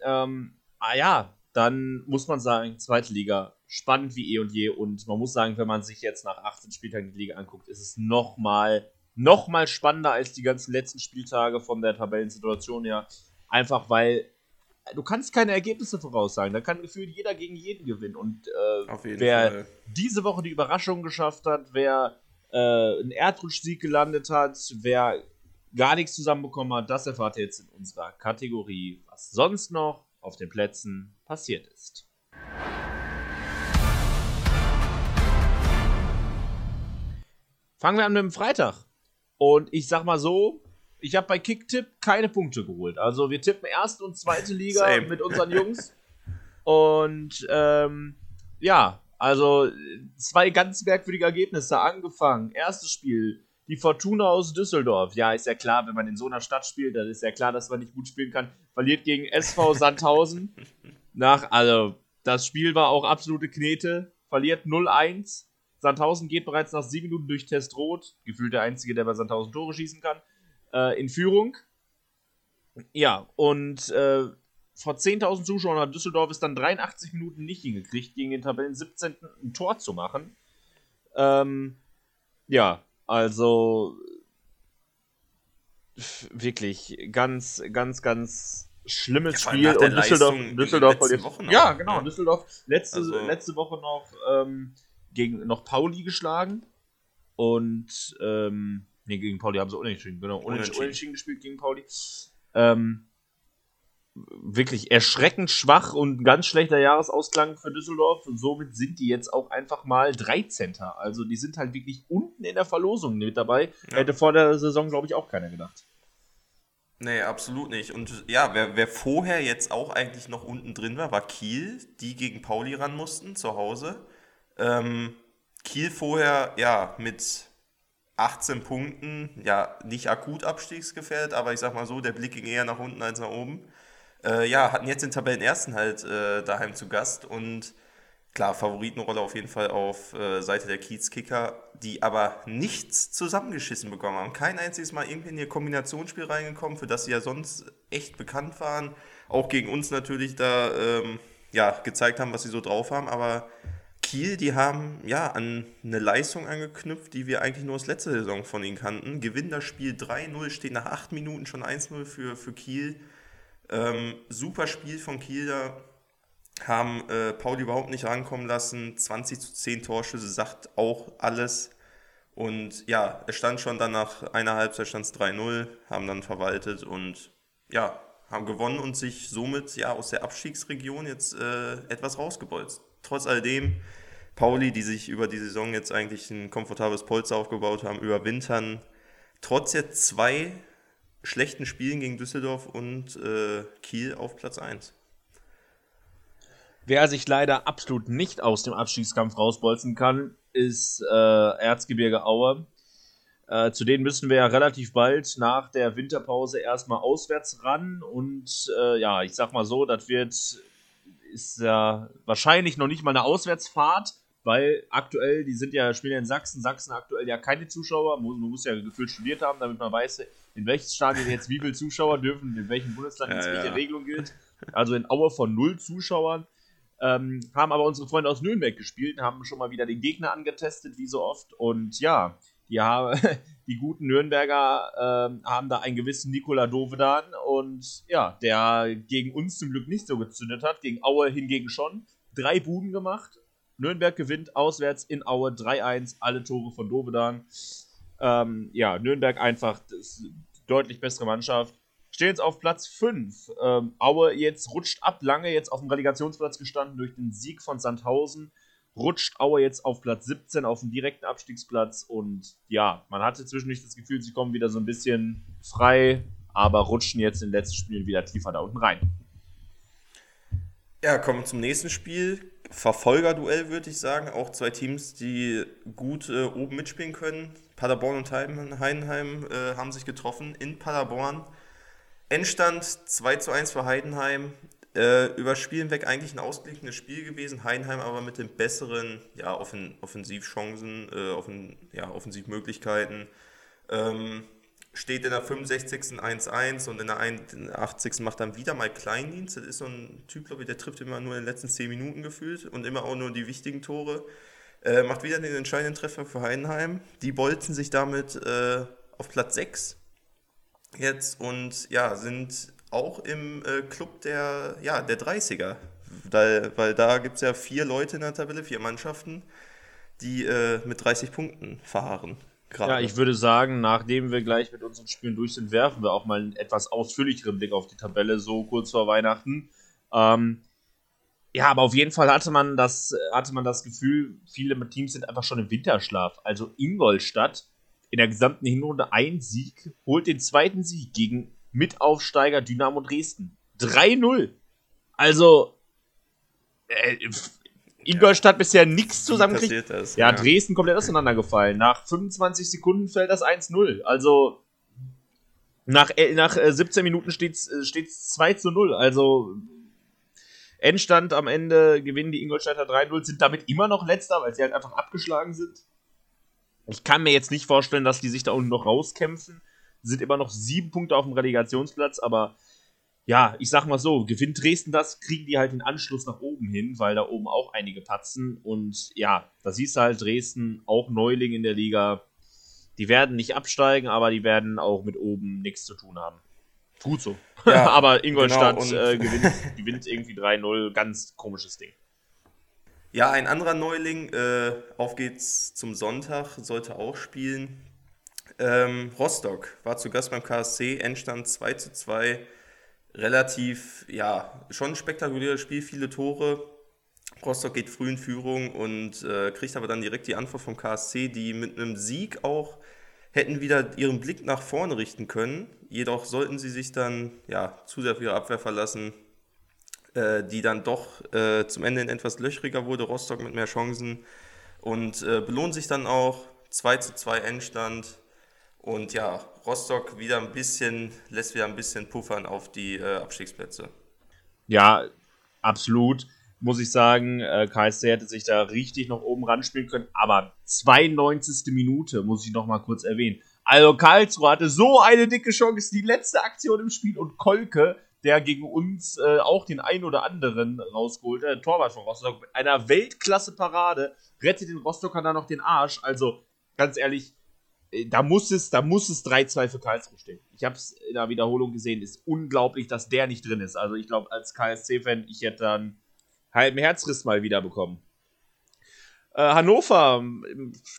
Ähm, ah ja, dann muss man sagen, zweite Liga, spannend wie eh und je. Und man muss sagen, wenn man sich jetzt nach 18 Spieltagen die Liga anguckt, ist es nochmal noch mal spannender als die ganzen letzten Spieltage von der Tabellensituation her. Einfach weil du kannst keine Ergebnisse voraussagen. Da kann gefühlt jeder gegen jeden gewinnen. Und äh, wer Fall. diese Woche die Überraschung geschafft hat, wer äh, einen Erdrutschsieg gelandet hat, wer gar nichts zusammenbekommen hat, das erfahrt ihr jetzt in unserer Kategorie, was sonst noch auf den Plätzen passiert ist. Fangen wir an mit dem Freitag. Und ich sag mal so, ich habe bei Kicktipp keine Punkte geholt. Also wir tippen erste und zweite Liga Same. mit unseren Jungs. Und ähm, ja, also zwei ganz merkwürdige Ergebnisse angefangen. Erstes Spiel, die Fortuna aus Düsseldorf. Ja, ist ja klar, wenn man in so einer Stadt spielt, dann ist ja klar, dass man nicht gut spielen kann. Verliert gegen SV Sandhausen. Nach, also, das Spiel war auch absolute Knete. Verliert 0-1. Sandhausen geht bereits nach sieben Minuten durch Test Rot. Gefühlt der Einzige, der bei Sandhausen Tore schießen kann äh, in Führung. Ja, und äh, vor 10.000 Zuschauern hat Düsseldorf es dann 83 Minuten nicht hingekriegt, gegen den Tabellen 17. ein Tor zu machen. Ähm, ja, also wirklich ganz, ganz, ganz schlimmes Ja, Spiel und Düsseldorf, Leistung Düsseldorf letzten verliert. Wochen noch, ja, genau, ne? Düsseldorf letzte, Also- letzte Woche noch ähm, gegen noch Pauli geschlagen und ähm, nee, gegen Pauli haben sie unentschieden, genau, unentschieden, Unentschieden. gespielt gegen Pauli. Ähm, wirklich erschreckend schwach und ein ganz schlechter Jahresausklang für Düsseldorf und somit sind die jetzt auch einfach mal 13. Also die sind halt wirklich unten in der Verlosung mit dabei. Ja. Hätte vor der Saison, glaube ich, auch keiner gedacht. Nee, absolut nicht. Und ja, wer, wer vorher jetzt auch eigentlich noch unten drin war, war Kiel, die gegen Pauli ran mussten, zu Hause. Ähm, Kiel vorher, ja, mit 18 Punkten, ja, nicht akut abstiegsgefährdet, aber ich sag mal so, der Blick ging eher nach unten als nach oben. Äh, ja, hatten jetzt den Tabellenersten halt äh, daheim zu Gast und klar, Favoritenrolle auf jeden Fall auf äh, Seite der Kiezkicker, die aber nichts zusammengeschissen bekommen haben. Kein einziges Mal irgendwie in ihr Kombinationsspiel reingekommen, für das sie ja sonst echt bekannt waren. Auch gegen uns natürlich da ähm, ja, gezeigt haben, was sie so drauf haben, aber Kiel, die haben ja an eine Leistung angeknüpft, die wir eigentlich nur aus letzter Saison von ihnen kannten. Gewinnen das Spiel 3-0, steht nach 8 Minuten schon 1-0 für, für Kiel. Ähm, super Spiel von Kiel da. Haben äh, Pauli überhaupt nicht rankommen lassen. 20 zu 10 Torschüsse sagt auch alles. Und ja, es stand schon dann nach einer Halbzeit stand es 3-0, haben dann verwaltet und ja, haben gewonnen und sich somit ja aus der Abstiegsregion jetzt äh, etwas rausgebolzt. Trotz alledem, Pauli, die sich über die Saison jetzt eigentlich ein komfortables Polster aufgebaut haben, überwintern, trotz jetzt zwei schlechten Spielen gegen Düsseldorf und äh, Kiel auf Platz 1. Wer sich leider absolut nicht aus dem Abstiegskampf rausbolzen kann, ist äh, Erzgebirge Aue. Äh, zu denen müssen wir ja relativ bald nach der Winterpause erstmal auswärts ran. Und äh, ja, ich sag mal so, das wird ist ja wahrscheinlich noch nicht mal eine Auswärtsfahrt, weil aktuell, die sind ja, spielen ja in Sachsen, Sachsen aktuell ja keine Zuschauer. Man muss ja gefühlt studiert haben, damit man weiß, in welches Stadion jetzt wie viele Zuschauer dürfen, in welchem Bundesland jetzt Ja, welche ja. Regelung gilt. Also in Aue von null Zuschauern. Ähm, haben aber unsere Freunde aus Nürnberg gespielt, haben schon mal wieder den Gegner angetestet, wie so oft. Und ja, die, haben, die guten Nürnberger ähm, haben da einen gewissen Nikola Dovedan und ja, der gegen uns zum Glück nicht so gezündet hat, gegen Aue hingegen schon. Drei Buden gemacht. Nürnberg gewinnt auswärts in Aue 3-1, alle Tore von Dovedan. Ähm, ja, Nürnberg einfach deutlich bessere Mannschaft. Stehen jetzt auf Platz 5. Ähm, Aue jetzt rutscht ab, lange jetzt auf dem Relegationsplatz gestanden durch den Sieg von Sandhausen. Rutscht Aue jetzt auf Platz 17 auf dem direkten Abstiegsplatz und ja, man hatte zwischendurch das Gefühl, sie kommen wieder so ein bisschen frei, aber rutschen jetzt in den letzten Spielen wieder tiefer da unten rein. Ja, kommen wir zum nächsten Spiel. Verfolgerduell würde ich sagen. Auch zwei Teams, die gut äh, oben mitspielen können. Paderborn und Heim- Heidenheim äh, haben sich getroffen in Paderborn. Endstand 2 zu 1 für Heidenheim. Äh, über Spielen weg eigentlich ein ausgeglichenes Spiel gewesen. Heidenheim aber mit den besseren ja, Offen Offensivchancen, äh, offen ja, Offensivmöglichkeiten. Ähm, steht in der 65. 1-1 und in der 81. macht dann wieder mal Kleindienst. Das ist so ein Typ, glaube ich, der trifft immer nur in den letzten 10 Minuten gefühlt und immer auch nur die wichtigen Tore. Äh, macht wieder den entscheidenden Treffer für Heidenheim. Die bolzen sich damit äh, auf Platz 6 jetzt und ja, sind auch im äh, Club der, ja, der 30er. Weil, weil da gibt es ja vier Leute in der Tabelle, vier Mannschaften, die äh, mit 30 Punkten fahren. gerade. Ja, ich würde sagen, nachdem wir gleich mit unseren Spielen durch sind, werfen wir auch mal einen etwas ausführlicheren Blick auf die Tabelle, so kurz vor Weihnachten. Ähm, ja, aber auf jeden Fall hatte man das, hatte man das Gefühl, viele Teams sind einfach schon im Winterschlaf. Also Ingolstadt in der gesamten Hinrunde ein Sieg, holt den zweiten Sieg gegen Mitaufsteiger Dynamo Dresden. 3-0. Also, äh, Ingolstadt bisher nichts passiert das? Ja, Dresden komplett auseinandergefallen. Nach 25 Sekunden fällt das 1-0. Also nach, äh, nach äh, 17 Minuten steht es äh, 2 zu 0. Also Endstand am Ende gewinnen die Ingolstädter 3-0, sind damit immer noch letzter, weil sie halt einfach abgeschlagen sind. Ich kann mir jetzt nicht vorstellen, dass die sich da unten noch rauskämpfen. Sind immer noch sieben Punkte auf dem Relegationsplatz, aber ja, ich sag mal so, gewinnt Dresden das, kriegen die halt den Anschluss nach oben hin, weil da oben auch einige patzen. Und ja, da siehst du halt Dresden, auch Neuling in der Liga. Die werden nicht absteigen, aber die werden auch mit oben nichts zu tun haben. Gut so. Ja, aber Ingolstadt genau, äh, gewinnt, gewinnt irgendwie 3-0. Ganz komisches Ding. Ja, ein anderer Neuling, äh, auf geht's zum Sonntag, sollte auch spielen. Ähm, Rostock war zu Gast beim KSC, Endstand 2 zu 2. Relativ, ja, schon ein spektakuläres Spiel, viele Tore. Rostock geht früh in Führung und äh, kriegt aber dann direkt die Antwort vom KSC, die mit einem Sieg auch hätten wieder ihren Blick nach vorne richten können. Jedoch sollten sie sich dann ja, zu sehr auf ihre Abwehr verlassen, äh, die dann doch äh, zum Ende in etwas löchriger wurde, Rostock mit mehr Chancen und äh, belohnt sich dann auch 2 zu 2 Endstand. Und ja, Rostock wieder ein bisschen, lässt wieder ein bisschen puffern auf die äh, Abstiegsplätze. Ja, absolut. Muss ich sagen, äh, KSC hätte sich da richtig noch oben ranspielen können, aber 92. Minute, muss ich noch mal kurz erwähnen. Also Karlsruhe hatte so eine dicke Chance, die letzte Aktion im Spiel und Kolke der gegen uns äh, auch den ein oder anderen rausgeholt hat, Torwart von Rostock, mit einer Weltklasse-Parade, rettet den Rostockern dann noch den Arsch. Also, ganz ehrlich, da muss es, da muss es 3-2 für Karlsruhe stehen. Ich habe es in der Wiederholung gesehen, ist unglaublich, dass der nicht drin ist. Also ich glaube, als KSC-Fan, ich hätte dann halben Herzriss mal wieder bekommen. Äh, Hannover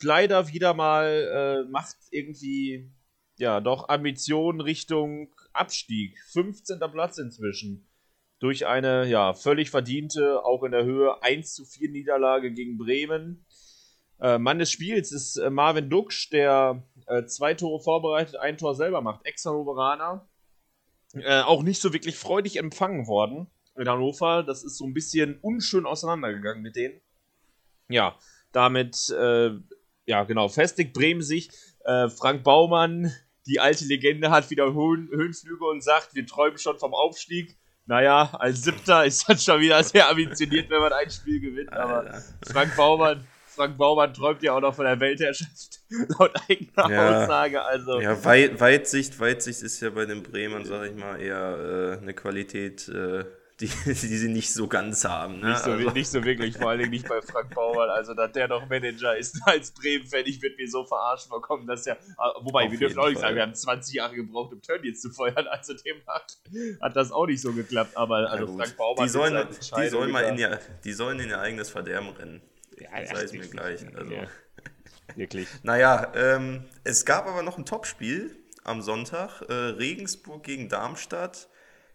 leider wieder mal äh, macht irgendwie ja doch Ambitionen Richtung Abstieg. 15. Platz inzwischen. Durch eine ja, völlig verdiente, auch in der Höhe 1 zu 4 Niederlage gegen Bremen. Äh, Mann des Spiels ist äh, Marvin Duksch, der äh, zwei Tore vorbereitet, ein Tor selber macht. Ex-Hannoveraner. Auch nicht so wirklich freudig empfangen worden in Hannover. Das ist so ein bisschen unschön auseinandergegangen mit denen. Ja, damit, ja, genau, festigt Bremen sich. Frank Baumann die alte Legende hat wieder Höhen, Höhenflüge und sagt, wir träumen schon vom Aufstieg. Naja, als Siebter ist das schon wieder sehr ambitioniert, wenn man ein Spiel gewinnt. Aber Frank Baumann, Frank Baumann träumt ja auch noch von der Weltherrschaft, laut eigener ja, Aussage. Also. Ja, Weit, Weitsicht, Weitsicht ist ja bei den Bremern, sag ich mal, eher äh, eine Qualität, äh, die, die sie nicht so ganz haben. Ne? Nicht, so, also. nicht so wirklich, vor allem nicht bei Frank Baumann. Also, dass der noch Manager ist als Bremen-Fan, ich würde mir so verarscht vorkommen, dass ja. Ah, wobei, Auf wir dürfen auch nicht sagen, wir haben 20 Jahre gebraucht, um Turn jetzt zu feuern. Also, dem hat, hat das auch nicht so geklappt. Aber also Frank Baumann. Die sollen, die sollen, mal in ihr, die sollen in ihr eigenes Verderben rennen. Ja, das heißt mir gleich. Also. Ja. Wirklich. Naja, ähm, es gab aber noch ein Topspiel am Sonntag. Äh, Regensburg gegen Darmstadt.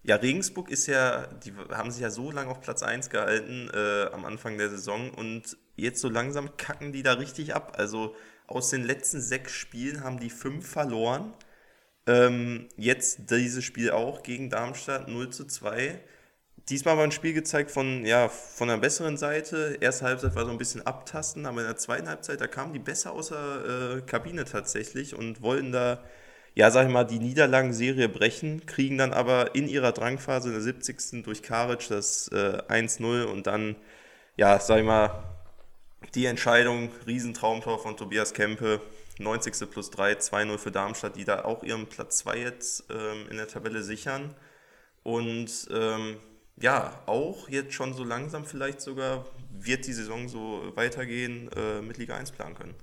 Ja, Regensburg ist ja, die haben sich ja so lange auf Platz 1 gehalten äh, am Anfang der Saison und jetzt so langsam kacken die da richtig ab. Also aus den letzten sechs Spielen haben die fünf verloren. Ähm, jetzt dieses Spiel auch gegen Darmstadt 0 zu 2. Diesmal war ein Spiel gezeigt von, ja, von einer besseren Seite. Erste Halbzeit war so ein bisschen abtasten, aber in der zweiten Halbzeit, da kamen die besser außer äh, Kabine tatsächlich und wollten da ja, sag ich mal, die Niederlagenserie brechen, kriegen dann aber in ihrer Drangphase in der 70. durch Karic das äh, 1-0 und dann, ja, sag ich mal, die Entscheidung, Riesentraumtor von Tobias Kempe, 90. plus 3, 2-0 für Darmstadt, die da auch ihren Platz 2 jetzt ähm, in der Tabelle sichern. Und ähm, ja, auch jetzt schon so langsam vielleicht sogar wird die Saison so weitergehen, äh, mit Liga 1 planen können.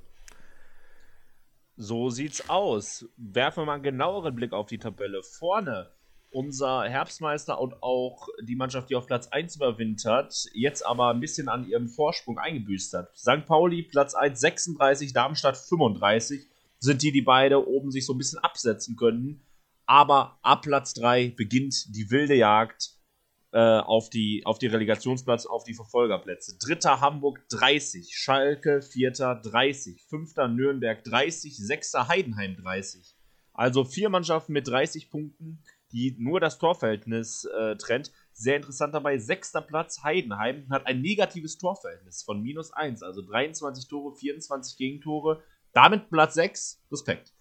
So sieht's aus. Werfen wir mal einen genaueren Blick auf die Tabelle. Vorne unser Herbstmeister und auch die Mannschaft, die auf Platz 1 überwintert, jetzt aber ein bisschen an ihrem Vorsprung eingebüßt hat. St. Pauli Platz 1 36, Darmstadt 35 sind die, die beide oben sich so ein bisschen absetzen können. Aber ab Platz 3 beginnt die wilde Jagd äh, auf, die, auf die Relegationsplatz, auf die Verfolgerplätze. Dritter Hamburg 30, Schalke vierter 30, fünfter Nürnberg 30, sechster Heidenheim 30. Also vier Mannschaften mit 30 Punkten, die nur das Torverhältnis äh, trennt. Sehr interessant dabei, sechster Platz Heidenheim hat ein negatives Torverhältnis von minus 1, also 23 Tore, 24 Gegentore. Damit Platz 6, Respekt.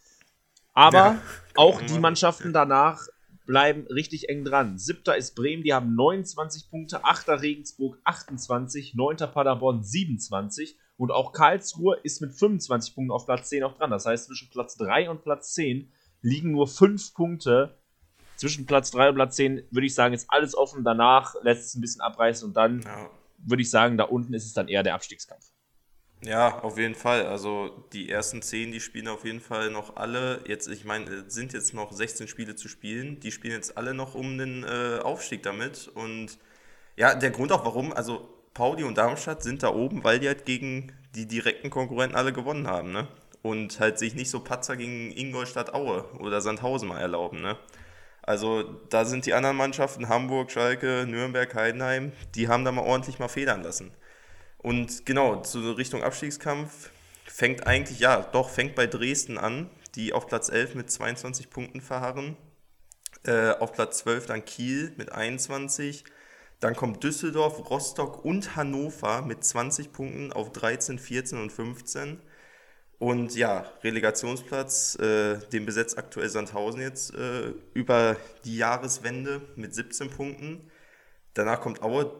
Aber ja, auch die Mannschaften danach bleiben richtig eng dran. Siebter ist Bremen, die haben 29 Punkte, achter Regensburg 28, neunter Paderborn 27 und auch Karlsruhe ist mit 25 Punkten auf Platz 10 auch dran. Das heißt, zwischen Platz 3 und Platz 10 liegen nur 5 Punkte zwischen Platz 3 und Platz 10 würde ich sagen, ist alles offen. Danach lässt es ein bisschen abreißen und dann Ja. würde ich sagen, da unten ist es dann eher der Abstiegskampf. Ja, auf jeden Fall. Also die ersten zehn, die spielen auf jeden Fall noch alle. Jetzt, ich meine, es sind jetzt noch 16 Spiele zu spielen. Die spielen jetzt alle noch um den äh, Aufstieg damit. Und ja, der Grund auch warum, also Pauli und Darmstadt sind da oben, weil die halt gegen die direkten Konkurrenten alle gewonnen haben, ne? Und halt sich nicht so Patzer gegen Ingolstadt Aue oder Sandhausen mal erlauben, ne? Also da sind die anderen Mannschaften, Hamburg, Schalke, Nürnberg, Heidenheim, die haben da mal ordentlich mal federn lassen. Und genau, zu Richtung Abstiegskampf fängt eigentlich, ja, doch, fängt bei Dresden an, die auf Platz 11 mit 22 Punkten verharren. Äh, auf Platz 12 dann Kiel mit 21. Dann kommt Düsseldorf, Rostock und Hannover mit 20 Punkten auf 13, 14 und 15. Und ja, Relegationsplatz, äh, den besetzt aktuell Sandhausen jetzt äh, über die Jahreswende mit 17 Punkten. Danach kommt Aue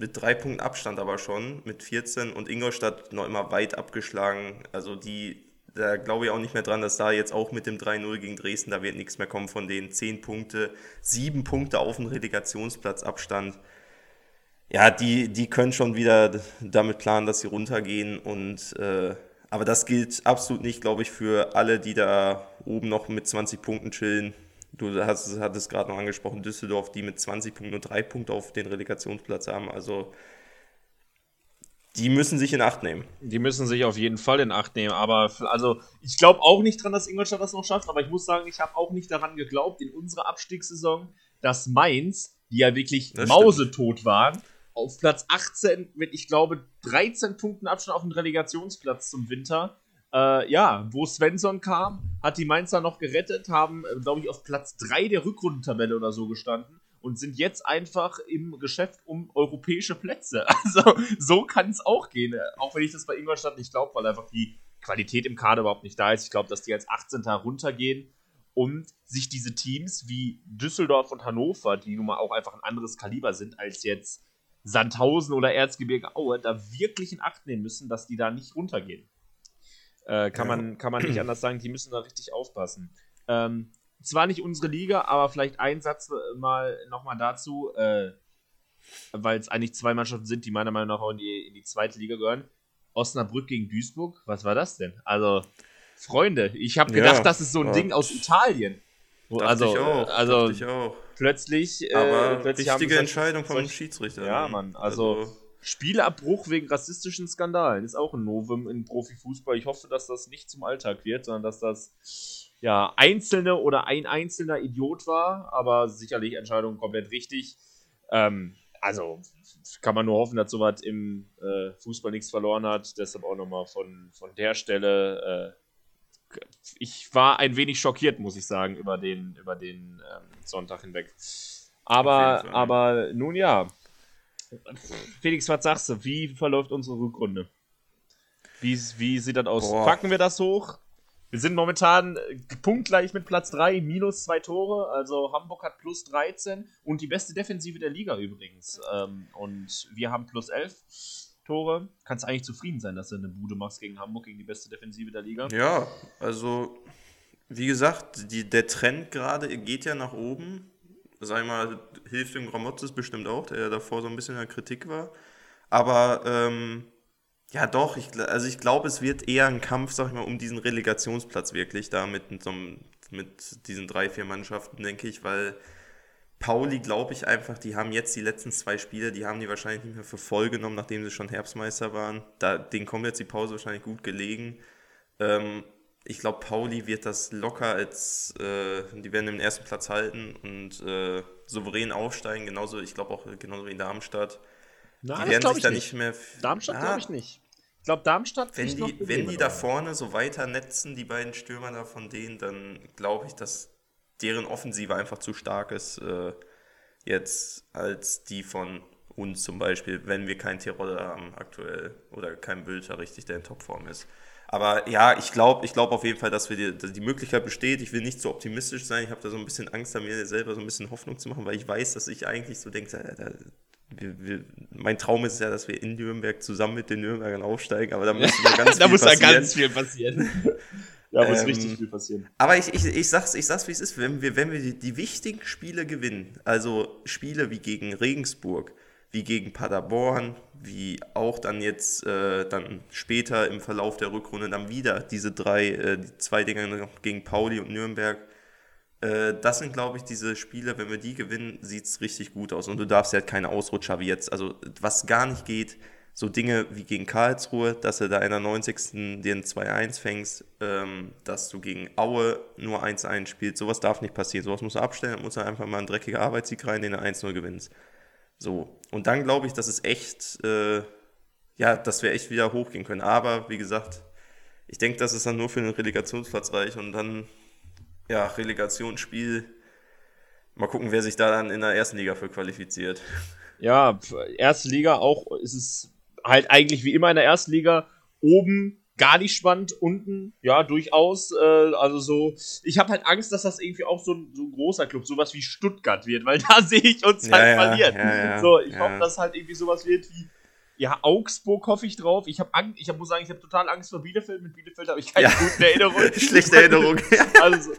mit drei Punkten Abstand aber schon, mit 14 und Ingolstadt noch immer weit abgeschlagen. Also die, da glaube ich auch nicht mehr dran, dass da jetzt auch mit dem 3-0 gegen Dresden, da wird nichts mehr kommen von denen. 10 Punkte, 7 Punkte auf den Relegationsplatz Abstand. Ja, die, die können schon wieder damit planen, dass sie runtergehen und äh, aber das gilt absolut nicht, glaube ich, für alle, die da oben noch mit 20 Punkten chillen. Du hast, hattest gerade noch angesprochen, Düsseldorf, die mit 20 Punkten nur drei Punkte auf den Relegationsplatz haben. Also die müssen sich in Acht nehmen. Die müssen sich auf jeden Fall in Acht nehmen. Aber also ich glaube auch nicht dran, dass Ingolstadt das noch schafft. Aber ich muss sagen, ich habe auch nicht daran geglaubt in unserer Abstiegssaison, dass Mainz, die ja wirklich Das mausetot waren, auf Platz 18 mit, ich glaube, 13 Punkten Abstand auf den Relegationsplatz zum Winter. Äh, ja, wo Svensson kam, hat die Mainzer noch gerettet, haben, äh, glaube ich, auf Platz 3 der Rückrundentabelle oder so gestanden und sind jetzt einfach im Geschäft um europäische Plätze. Also, so kann es auch gehen. Auch wenn ich das bei Ingolstadt nicht glaube, weil einfach die Qualität im Kader überhaupt nicht da ist. Ich glaube, dass die als 18. runtergehen und sich diese Teams wie Düsseldorf und Hannover, die nun mal auch einfach ein anderes Kaliber sind als jetzt Sandhausen oder Erzgebirge Aue, da wirklich in Acht nehmen müssen, dass die da nicht runtergehen. Äh, kann, Ja. man, kann man nicht anders sagen, die müssen da richtig aufpassen. Ähm, zwar nicht unsere Liga, aber vielleicht ein Satz äh, mal nochmal dazu, äh, weil es eigentlich zwei Mannschaften sind, die meiner Meinung nach auch in die, in die zweite Liga gehören. Osnabrück gegen Duisburg, was war das denn? Also, Freunde, ich habe Ja, gedacht, das ist so ein ja. Ding aus Italien. Wo, Dachte also, ich auch. also ich auch. plötzlich, äh, Aber plötzlich haben wichtige solche- Entscheidung vom Schiedsrichter. Ja, ne? Mann, also, Spieleabbruch wegen rassistischen Skandalen ist auch ein Novum in Profifußball. Ich hoffe, dass das nicht zum Alltag wird, sondern dass das ja einzelne oder ein einzelner Idiot war, aber sicherlich Entscheidung komplett richtig. Ähm, also kann man nur hoffen, dass sowas im äh, Fußball nichts verloren hat. Deshalb auch nochmal von, von der Stelle. Äh, ich war ein wenig schockiert, muss ich sagen, über den, über den ähm, Sonntag hinweg. Aber, aber nun ja. Felix, was sagst du? Wie verläuft unsere Rückrunde? Wie, wie sieht das aus? Boah. Packen wir das hoch? Wir sind momentan äh, punktgleich mit Platz 3, minus zwei Tore. Also Hamburg hat plus 13 und die beste Defensive der Liga übrigens. Ähm, und wir haben plus 11 Tore. Kannst eigentlich zufrieden sein, dass du eine Bude machst gegen Hamburg, gegen die beste Defensive der Liga. Ja, also wie gesagt, die, der Trend gerade geht ja nach oben. Sag ich mal, hilft dem Gramotzes bestimmt auch, der ja davor so ein bisschen in der Kritik war. Aber ähm, ja doch, ich, also ich glaube, es wird eher ein Kampf, sag ich mal, um diesen Relegationsplatz wirklich da mit, so einem, mit diesen drei, vier Mannschaften, denke ich, weil Pauli, glaube ich einfach, die haben jetzt die letzten zwei Spiele, die haben die wahrscheinlich nicht mehr für voll genommen, nachdem sie schon Herbstmeister waren. Da, denen kommt jetzt die Pause wahrscheinlich gut gelegen. Ähm, ich glaube, Pauli wird das locker als, äh, die werden den ersten Platz halten und äh, souverän aufsteigen, genauso, ich glaube auch genauso wie in Darmstadt. Na, die werden sich da nicht mehr. f- Darmstadt Ah, glaube ich nicht. Ich glaube, Darmstadt Wenn die, wenn die da vorne so weiter netzen, die beiden Stürmer da von denen, dann glaube ich, dass deren Offensive einfach zu stark ist, äh, jetzt als die von uns zum Beispiel, wenn wir keinen Tiroler haben aktuell oder keinen Bülter richtig, der in Topform ist. Aber ja, ich glaube ich glaub auf jeden Fall, dass wir die, dass die Möglichkeit besteht. Ich will nicht so optimistisch sein. Ich habe da so ein bisschen Angst, da mir selber so ein bisschen Hoffnung zu machen, weil ich weiß, dass ich eigentlich so denke, da, da, wir, wir, mein Traum ist ja, dass wir in Nürnberg zusammen mit den Nürnbergern aufsteigen, aber da muss ja ganz da viel muss ja passieren. ganz viel passieren. Da muss ähm, richtig viel passieren. Aber ich, ich, ich, sag's, ich sag's, wie es ist. Wenn wir, wenn wir die, die wichtigen Spiele gewinnen, also Spiele wie gegen Regensburg, wie gegen Paderborn, wie auch dann jetzt äh, dann später im Verlauf der Rückrunde dann wieder diese drei, äh, die zwei Dinge noch gegen Pauli und Nürnberg. Äh, das sind, glaube ich, diese Spiele, wenn wir die gewinnen, sieht es richtig gut aus. Und du darfst ja halt keine Ausrutscher wie jetzt. Also was gar nicht geht, so Dinge wie gegen Karlsruhe, dass du da in der 90. den 2-1 fängst, ähm, dass du gegen Aue nur 1-1 spielst, sowas darf nicht passieren. Sowas musst du abstellen, dann musst du einfach mal einen dreckigen Arbeitssieg rein, den du 1-0 gewinnst. So, und dann glaube ich, dass es echt, äh, ja, dass wir echt wieder hochgehen können. Aber wie gesagt, ich denke, dass es dann nur für den Relegationsplatz reicht und dann, ja, Relegationsspiel. Mal gucken, wer sich da dann in der ersten Liga für qualifiziert. Ja, erste Liga auch ist es halt eigentlich wie immer in der ersten Liga oben gar nicht spannend, unten ja durchaus. Äh, also so, ich habe halt Angst, dass das irgendwie auch so ein, so ein großer Club, sowas wie Stuttgart wird, weil da sehe ich uns ja, halt ja, verlieren. Ja, so, ich hoffe, dass halt irgendwie sowas wird wie ja, Augsburg hoffe ich drauf. Ich habe ich hab, muss sagen, ich habe total Angst vor Bielefeld. Mit Bielefeld habe ich keine guten Erinnerungen. Schlechte Erinnerung. also,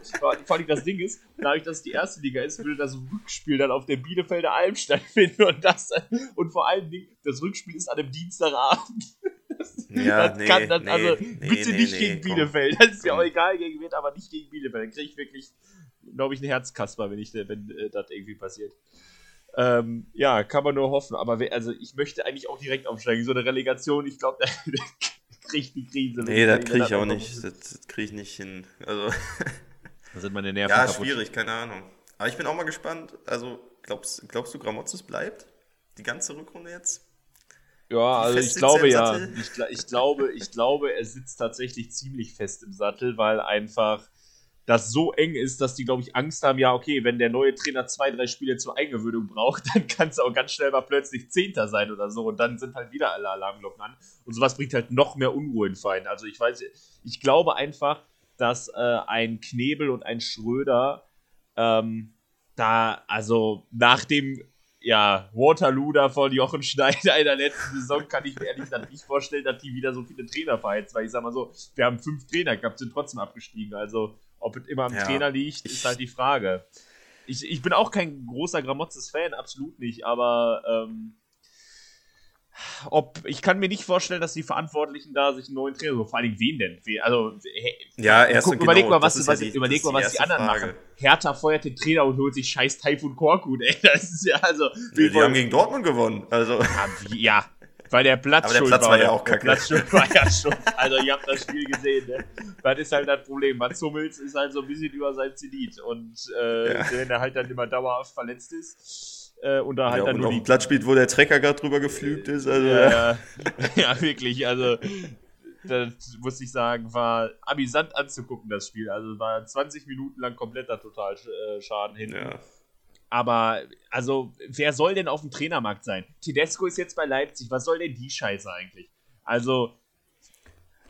vor allem das Ding ist, dadurch, dass es die erste Liga ist, würde das Rückspiel dann auf der Bielefelder Alm stattfinden und das und vor allen Dingen, das Rückspiel ist an einem Dienstagabend. Ja, das nee, kann dann, nee, also nee, bitte nicht gegen Bielefeld. Das ist ja auch egal gegen wen, aber nicht gegen Bielefeld. Dann kriege ich wirklich, glaube ich, einen Herzkasper, wenn, ich, wenn äh, das irgendwie passiert. Ähm, ja, kann man nur hoffen. Aber we, also ich möchte eigentlich auch direkt aufsteigen. So eine Relegation, ich glaube, da kriege ich die Krise. Nee, das kriege ich auch nicht. Das kriege ich nicht hin. Also. da sind meine Nerven Ja, kaputt. schwierig, keine Ahnung. Aber ich bin auch mal gespannt. Also, glaubst, glaubst du, Gramotzes bleibt? Die ganze Rückrunde jetzt? Ja, also ich glaube ja. Ich, ich, glaube, ich glaube, er sitzt tatsächlich ziemlich fest im Sattel, weil einfach das so eng ist, dass die, glaube ich, Angst haben, ja, okay, wenn der neue Trainer zwei, drei Spiele zur Eingewöhnung braucht, dann kann es auch ganz schnell mal plötzlich Zehnter sein oder so und dann sind halt wieder alle Alarmglocken an. Und sowas bringt halt noch mehr Unruhe in Verein. Also ich weiß, ich glaube einfach, dass äh, ein Knebel und ein Schröder ähm, da, also nach dem ja, Waterloo da von Jochen Schneider in der letzten Saison kann ich mir ehrlich gesagt nicht vorstellen, dass die wieder so viele Trainer verheizt, weil ich sag mal so, wir haben fünf Trainer gehabt, sind trotzdem abgestiegen. Also, ob es immer am ja. Trainer liegt, ist halt die Frage. Ich, ich bin auch kein großer Gramotzes-Fan, absolut nicht, aber ähm, ob ich kann mir nicht vorstellen, dass die Verantwortlichen da sich einen neuen Trainer, so vor Dingen wen denn? Also hey, ja, erst guck, überleg genau, mal, was, was, ja die, überleg mal, was die, anderen Frage. machen. Hertha feuert den Trainer und holt sich scheiß Taifun Korkut, ey. Das ist ja also. Die, die haben gegen Dortmund gewonnen. Also. Ja, wie, ja, weil der Platz Aber der Platz war, war ja auch kacke. Der Platz war ja schon. Also, ihr habt das Spiel gesehen, ne? Das ist halt das Problem. Mats Hummels ist halt so ein bisschen über sein Zenit. Und äh, ja. wenn er halt dann immer dauerhaft verletzt ist äh, und da halt ja, dann nur die Platz spielt, wo der Trecker gerade drüber geflügt ist. Also, ja, ja. ja, wirklich. Also, das muss ich sagen, war amüsant anzugucken, das Spiel. Also, war 20 Minuten lang kompletter Totalschaden hin. Ja. Aber, also, wer soll denn auf dem Trainermarkt sein? Tedesco ist jetzt bei Leipzig. Was soll denn die Scheiße eigentlich? Also,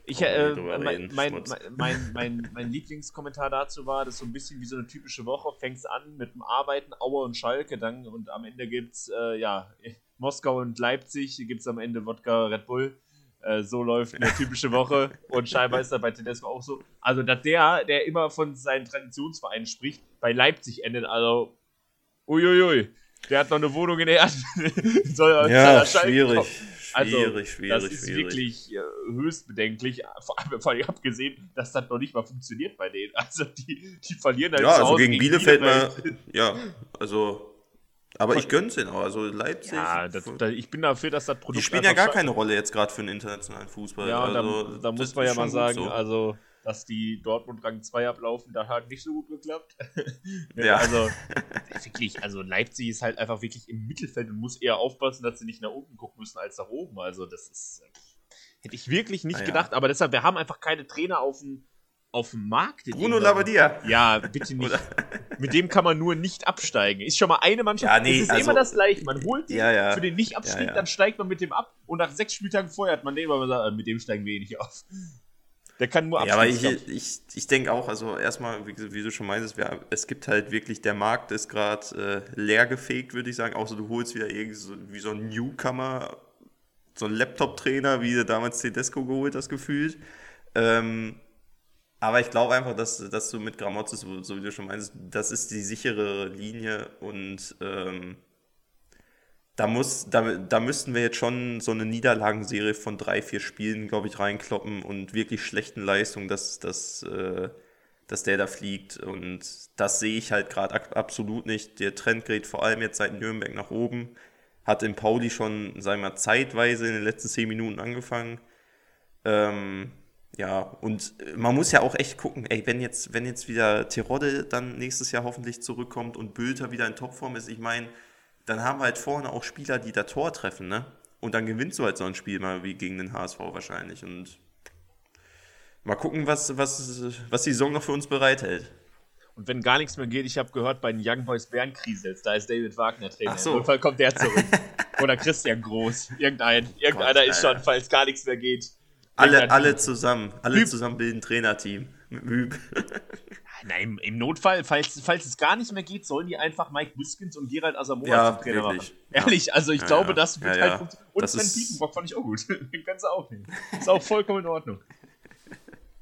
ich, äh, mein, mein, mein, mein, mein, Lieblingskommentar dazu war, dass so ein bisschen wie so eine typische Woche, fängst an mit dem Arbeiten, Aue und Schalke, dann und am Ende gibt's, äh, ja, Moskau und Leipzig, gibt's am Ende Wodka Red Bull. Äh, so läuft eine typische Woche und scheinbar ist das bei Tedesco auch so. Also, dass der, der immer von seinen Traditionsvereinen spricht, bei Leipzig endet, also, uiuiui, der hat noch eine Wohnung in der Erde. Soll ja, schwierig. Kommen. Also, schwierig, schwierig, das ist schwierig. wirklich äh, höchst bedenklich. Vor allem, vor allem abgesehen, dass das noch nicht mal funktioniert bei denen. Also, die, die verlieren halt Ja, also gegen, gegen Bielefeld, Bielefeld mal. Ja, also. Aber ich gönn's ihnen auch. Also Leipzig. Ja, das, da, ich bin dafür, dass das Produkt. Die spielen ja gar keine Rolle jetzt gerade für den internationalen Fußball. Ja, also, da, da muss man ja mal sagen, so. also dass die Dortmund Rang 2 ablaufen, da hat nicht so gut geklappt. ja. Also, wirklich, also Leipzig ist halt einfach wirklich im Mittelfeld und muss eher aufpassen, dass sie nicht nach unten gucken müssen als nach oben. Also, das ist. Hätte ich wirklich nicht ah, gedacht, aber deshalb, wir haben einfach keine Trainer auf dem, auf dem Markt. Bruno Labbadia. Ja, bitte nicht. Mit dem kann man nur nicht absteigen. Ist schon mal eine Mannschaft. Ja, nee, es ist also, immer das gleiche. Man holt den ja, ja. für den Nicht-Abstieg, dann steigt man mit dem ab und nach sechs Spieltagen vorher hat man den, weil man sagt, äh, mit dem steigen wir eh nicht auf. Der kann nur Ja, aber ich, ich, ich denke auch, also erstmal, wie, wie, du schon meintest, wir, es gibt halt wirklich, der Markt ist gerade äh, leer gefegt, würde ich sagen. Außer du holst wieder irgendwie so, wie so ein Newcomer, so ein Laptop-Trainer, wie du damals Tedesco geholt hast, gefühlt. Ähm, Aber ich glaube einfach, dass, dass du mit Gramozis, so, so wie du schon meinst, das ist die sichere Linie und ähm, da, muss, da, da müssten wir jetzt schon so eine Niederlagenserie von drei, vier Spielen, glaube ich, reinkloppen und wirklich schlechten Leistungen, dass, dass, äh, dass der da fliegt. Und das sehe ich halt gerade absolut nicht. Der Trend geht vor allem jetzt seit Nürnberg nach oben. Hat in Pauli schon, sagen wir mal, zeitweise in den letzten zehn Minuten angefangen. Ähm, ja, und man muss ja auch echt gucken, ey, wenn jetzt, wenn jetzt wieder Terodde dann nächstes Jahr hoffentlich zurückkommt und Bülter wieder in Topform ist, ich meine, dann haben wir halt vorne auch Spieler, die da Tor treffen, ne? Und dann gewinnst du halt so ein Spiel mal wie gegen den HSV wahrscheinlich. Und mal gucken, was, was, was die Saison noch für uns bereithält. Und wenn gar nichts mehr geht, ich habe gehört, bei den Young Boys Bern kriselt, da ist David Wagner Trainer. Ach so. Im Notfall kommt der zurück. Oder Christian Groß. Irgendein, irgendeiner Gott, ist schon, falls gar nichts mehr geht. Alle, alle zusammen, alle Hüb. zusammen bilden Trainerteam. Hüb. Nein, im, Notfall, falls, falls es gar nicht mehr geht, sollen die einfach Mike Biskins und Gerald Asamoah Ja, zum Trainer wirklich. machen. Ehrlich, also ich Ja, glaube, ja. das wird Ja, halt ja. funktionieren. Und Das Sven Piepenbrock fand ich auch gut. Den kannst du auch nehmen. Ist auch vollkommen in Ordnung.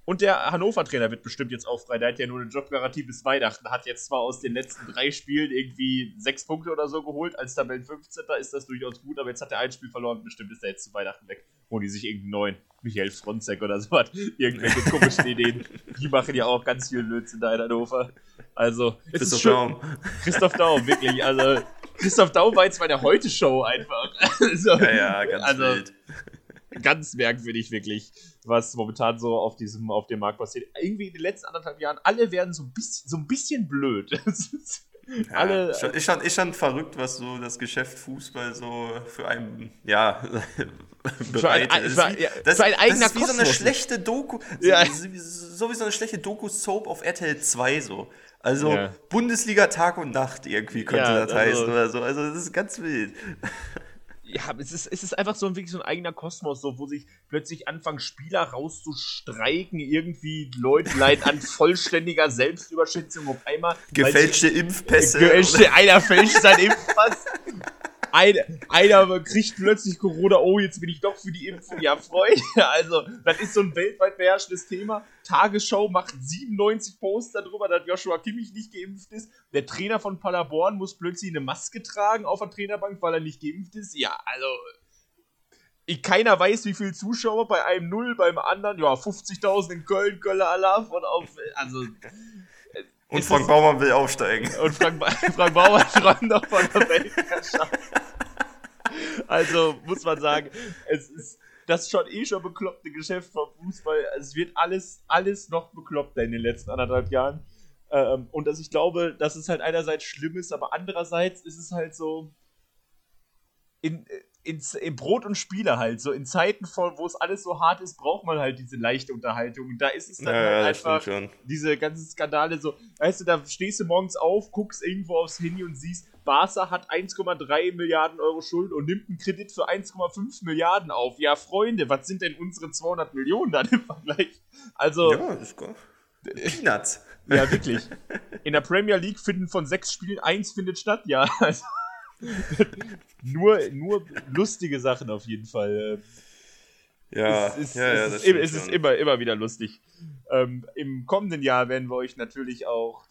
Und der Hannover-Trainer wird bestimmt jetzt auch frei. Der hat ja nur eine Jobgarantie bis Weihnachten. Hat jetzt zwar aus den letzten drei Spielen irgendwie sechs Punkte oder so geholt. Als Tabellen 15. ist das durchaus gut, aber jetzt hat er ein Spiel verloren. Bestimmt ist er jetzt zu Weihnachten weg. Holen die sich irgendeinen neuen Michael Fronzek oder so was. Irgendwelche komischen Ideen. Die machen ja auch ganz viel Blödsinn da in Hannover. Also, es ist Christoph schön. Daum. Christoph Daum, wirklich. Also, Christoph Daum war jetzt bei der Heute-Show einfach. Also, Ja, ja, ganz also, wild. Ganz merkwürdig, wirklich, was momentan so auf diesem, auf dem Markt passiert. Irgendwie in den letzten anderthalb Jahren, alle werden so ein bisschen, so ein bisschen blöd. Ist- Ja, alle, schon, ist, schon, ist schon verrückt, was so das Geschäft Fußball so für einen, ja, bereitet. ein- für ist ja, das, für ein eigener das ist wie so eine schlechte Doku, Ja. so, so wie so eine schlechte Doku-Soap auf RTL 2 so. Also Ja. Bundesliga Tag und Nacht irgendwie könnte das also- heißen oder so. Also das ist ganz wild. Ja, es ist, es ist einfach so ein, wirklich so ein eigener Kosmos, so, wo sich plötzlich anfangen, Spieler rauszustreiken, irgendwie Leute leiden an vollständiger Selbstüberschätzung auf einmal. Gefälschte Impfpässe. Gefälschte, einer fälscht sein Impfpass. Einer, einer kriegt plötzlich Corona, oh, jetzt bin ich doch für die Impfung. Ja, Freunde, also, das ist so ein weltweit beherrschendes Thema. Tagesschau macht 97 Posts darüber, dass Joshua Kimmich nicht geimpft ist. Der Trainer von Paderborn muss plötzlich eine Maske tragen auf der Trainerbank, weil er nicht geimpft ist. Ja, also, ich, keiner weiß, wie viele Zuschauer bei einem Null, beim anderen, ja, 50.000 in Köln, Kölner Alarv und auf, also, und Frank Baumann will aufsteigen. und Frank, Ba- Frank Bauer träumt noch von der Weltherrschaft. Also muss man sagen, es ist das schon eh schon bekloppte Geschäft vom Fußball. Es wird alles, alles noch bekloppter in den letzten anderthalb Jahren. Ähm, und dass ich glaube, dass es halt einerseits schlimm ist, aber andererseits ist es halt so in, in, in Brot und Spiele halt. So in Zeiten, von, wo es alles so hart ist, braucht man halt diese leichte Unterhaltung. Und da ist es dann Ja, halt ja, einfach diese ganzen Skandale so, weißt du, da stehst du morgens auf, guckst irgendwo aufs Handy und siehst, Barca hat 1,3 Milliarden Euro Schulden und nimmt einen Kredit für 1,5 Milliarden auf. Ja, Freunde, was sind denn unsere 200 Millionen dann im Vergleich? Also, ja, Ja, ist gut. Peanuts. wirklich. In der Premier League finden von sechs Spielen eins findet statt, ja. Also, nur, nur lustige Sachen auf jeden Fall. Ja, es ist, ja, ja, es ist, im- es ist immer, immer wieder lustig. Ähm, Im kommenden Jahr werden wir euch natürlich auch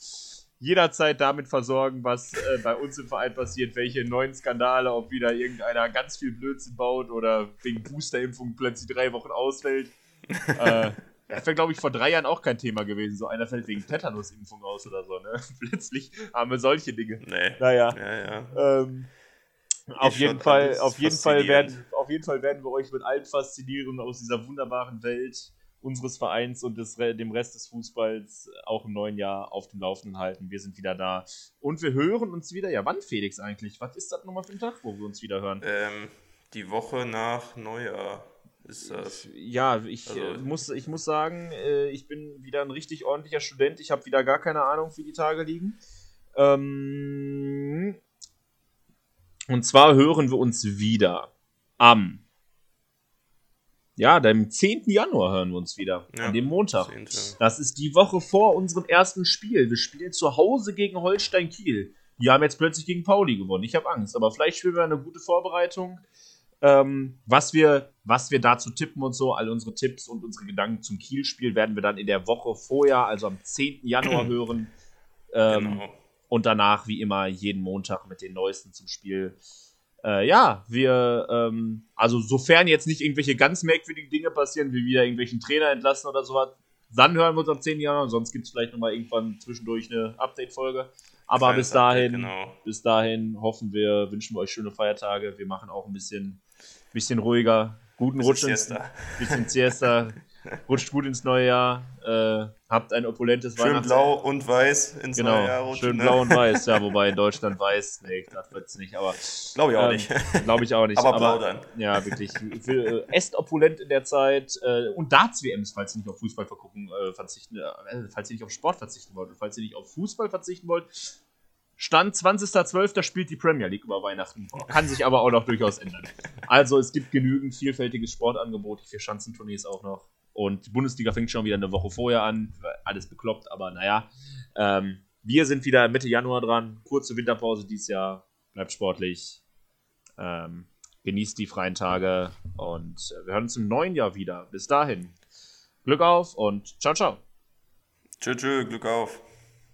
jederzeit damit versorgen, was äh, bei uns im Verein passiert, welche neuen Skandale, ob wieder irgendeiner ganz viel Blödsinn baut oder wegen Boosterimpfung plötzlich drei Wochen ausfällt. äh, das wäre, glaube ich, vor drei Jahren auch kein Thema gewesen. So einer fällt wegen Tetanusimpfung aus oder so. Ne? Plötzlich haben wir solche Dinge. Nee. Naja. Ja, ja. Ähm, auf jeden Fall, auf jeden Fall werden, auf jeden Fall werden wir euch mit allem faszinieren aus dieser wunderbaren Welt unseres Vereins und des, dem Rest des Fußballs auch im neuen Jahr auf dem Laufenden halten. Wir sind wieder da und wir hören uns wieder. Ja, wann Felix eigentlich? Was ist das nochmal für ein Tag, wo wir uns wieder hören? Ähm, die Woche nach Neujahr ist das. Ja, ich, Also- äh, muss, ich muss sagen, äh, ich bin wieder ein richtig ordentlicher Student. Ich habe wieder gar keine Ahnung, wie die Tage liegen. Ähm, und zwar hören wir uns wieder am. Ja, dem 10. Januar hören wir uns wieder. Ja, an dem Montag. 10.. Das ist die Woche vor unserem ersten Spiel. Wir spielen zu Hause gegen Holstein Kiel. Die haben jetzt plötzlich gegen Pauli gewonnen. Ich habe Angst, aber vielleicht spielen wir eine gute Vorbereitung. Ähm, was wir was wir dazu tippen und so, all unsere Tipps und unsere Gedanken zum Kiel-Spiel werden wir dann in der Woche vorher, also am 10. Januar hören. Ähm, Genau. Und danach, wie immer, jeden Montag mit den neuesten zum Spiel. Äh, ja, wir, ähm, also sofern jetzt nicht irgendwelche ganz merkwürdigen Dinge passieren, wie wieder irgendwelchen Trainer entlassen oder sowas, dann hören wir uns am 10. Januar. Sonst gibt es vielleicht nochmal irgendwann zwischendurch eine Update-Folge. Aber Kleines bis dahin, Update, genau. bis dahin hoffen wir, wünschen wir euch schöne Feiertage. Wir machen auch ein bisschen, bisschen ruhiger. Guten Rutsch ins, bisschen Siesta. Rutscht gut ins neue Jahr. Äh, habt ein opulentes Schön Weihnachts blau und weiß ins Genau, neue Jahr rutschen, schön ne? blau und weiß, ja, wobei in Deutschland weiß, nee, das wird's nicht, aber Glaube ich auch ähm, nicht. Glaube ich auch nicht. Aber blau dann. Ja, wirklich. Für, äh, esst opulent in der Zeit äh, und Darts-WMs, falls ihr nicht auf Fußball vergucken, äh, verzichten, äh, falls ihr nicht auf Sport verzichten wollt und falls ihr nicht auf Fußball verzichten wollt. Stand 20.12. spielt die Premier League über Weihnachten. Kann sich aber auch noch durchaus ändern. Also es gibt genügend vielfältiges Sportangebot, die vier Schanzentournees auch noch. Und die Bundesliga fängt schon wieder eine Woche vorher an. Alles bekloppt, aber naja. Ähm, wir sind wieder Mitte Januar dran. Kurze Winterpause dieses Jahr. Bleibt sportlich. Ähm, genießt die freien Tage. Und äh, wir hören uns im neuen Jahr wieder. Bis dahin. Glück auf und ciao, ciao. Tschö, tschö, Glück auf.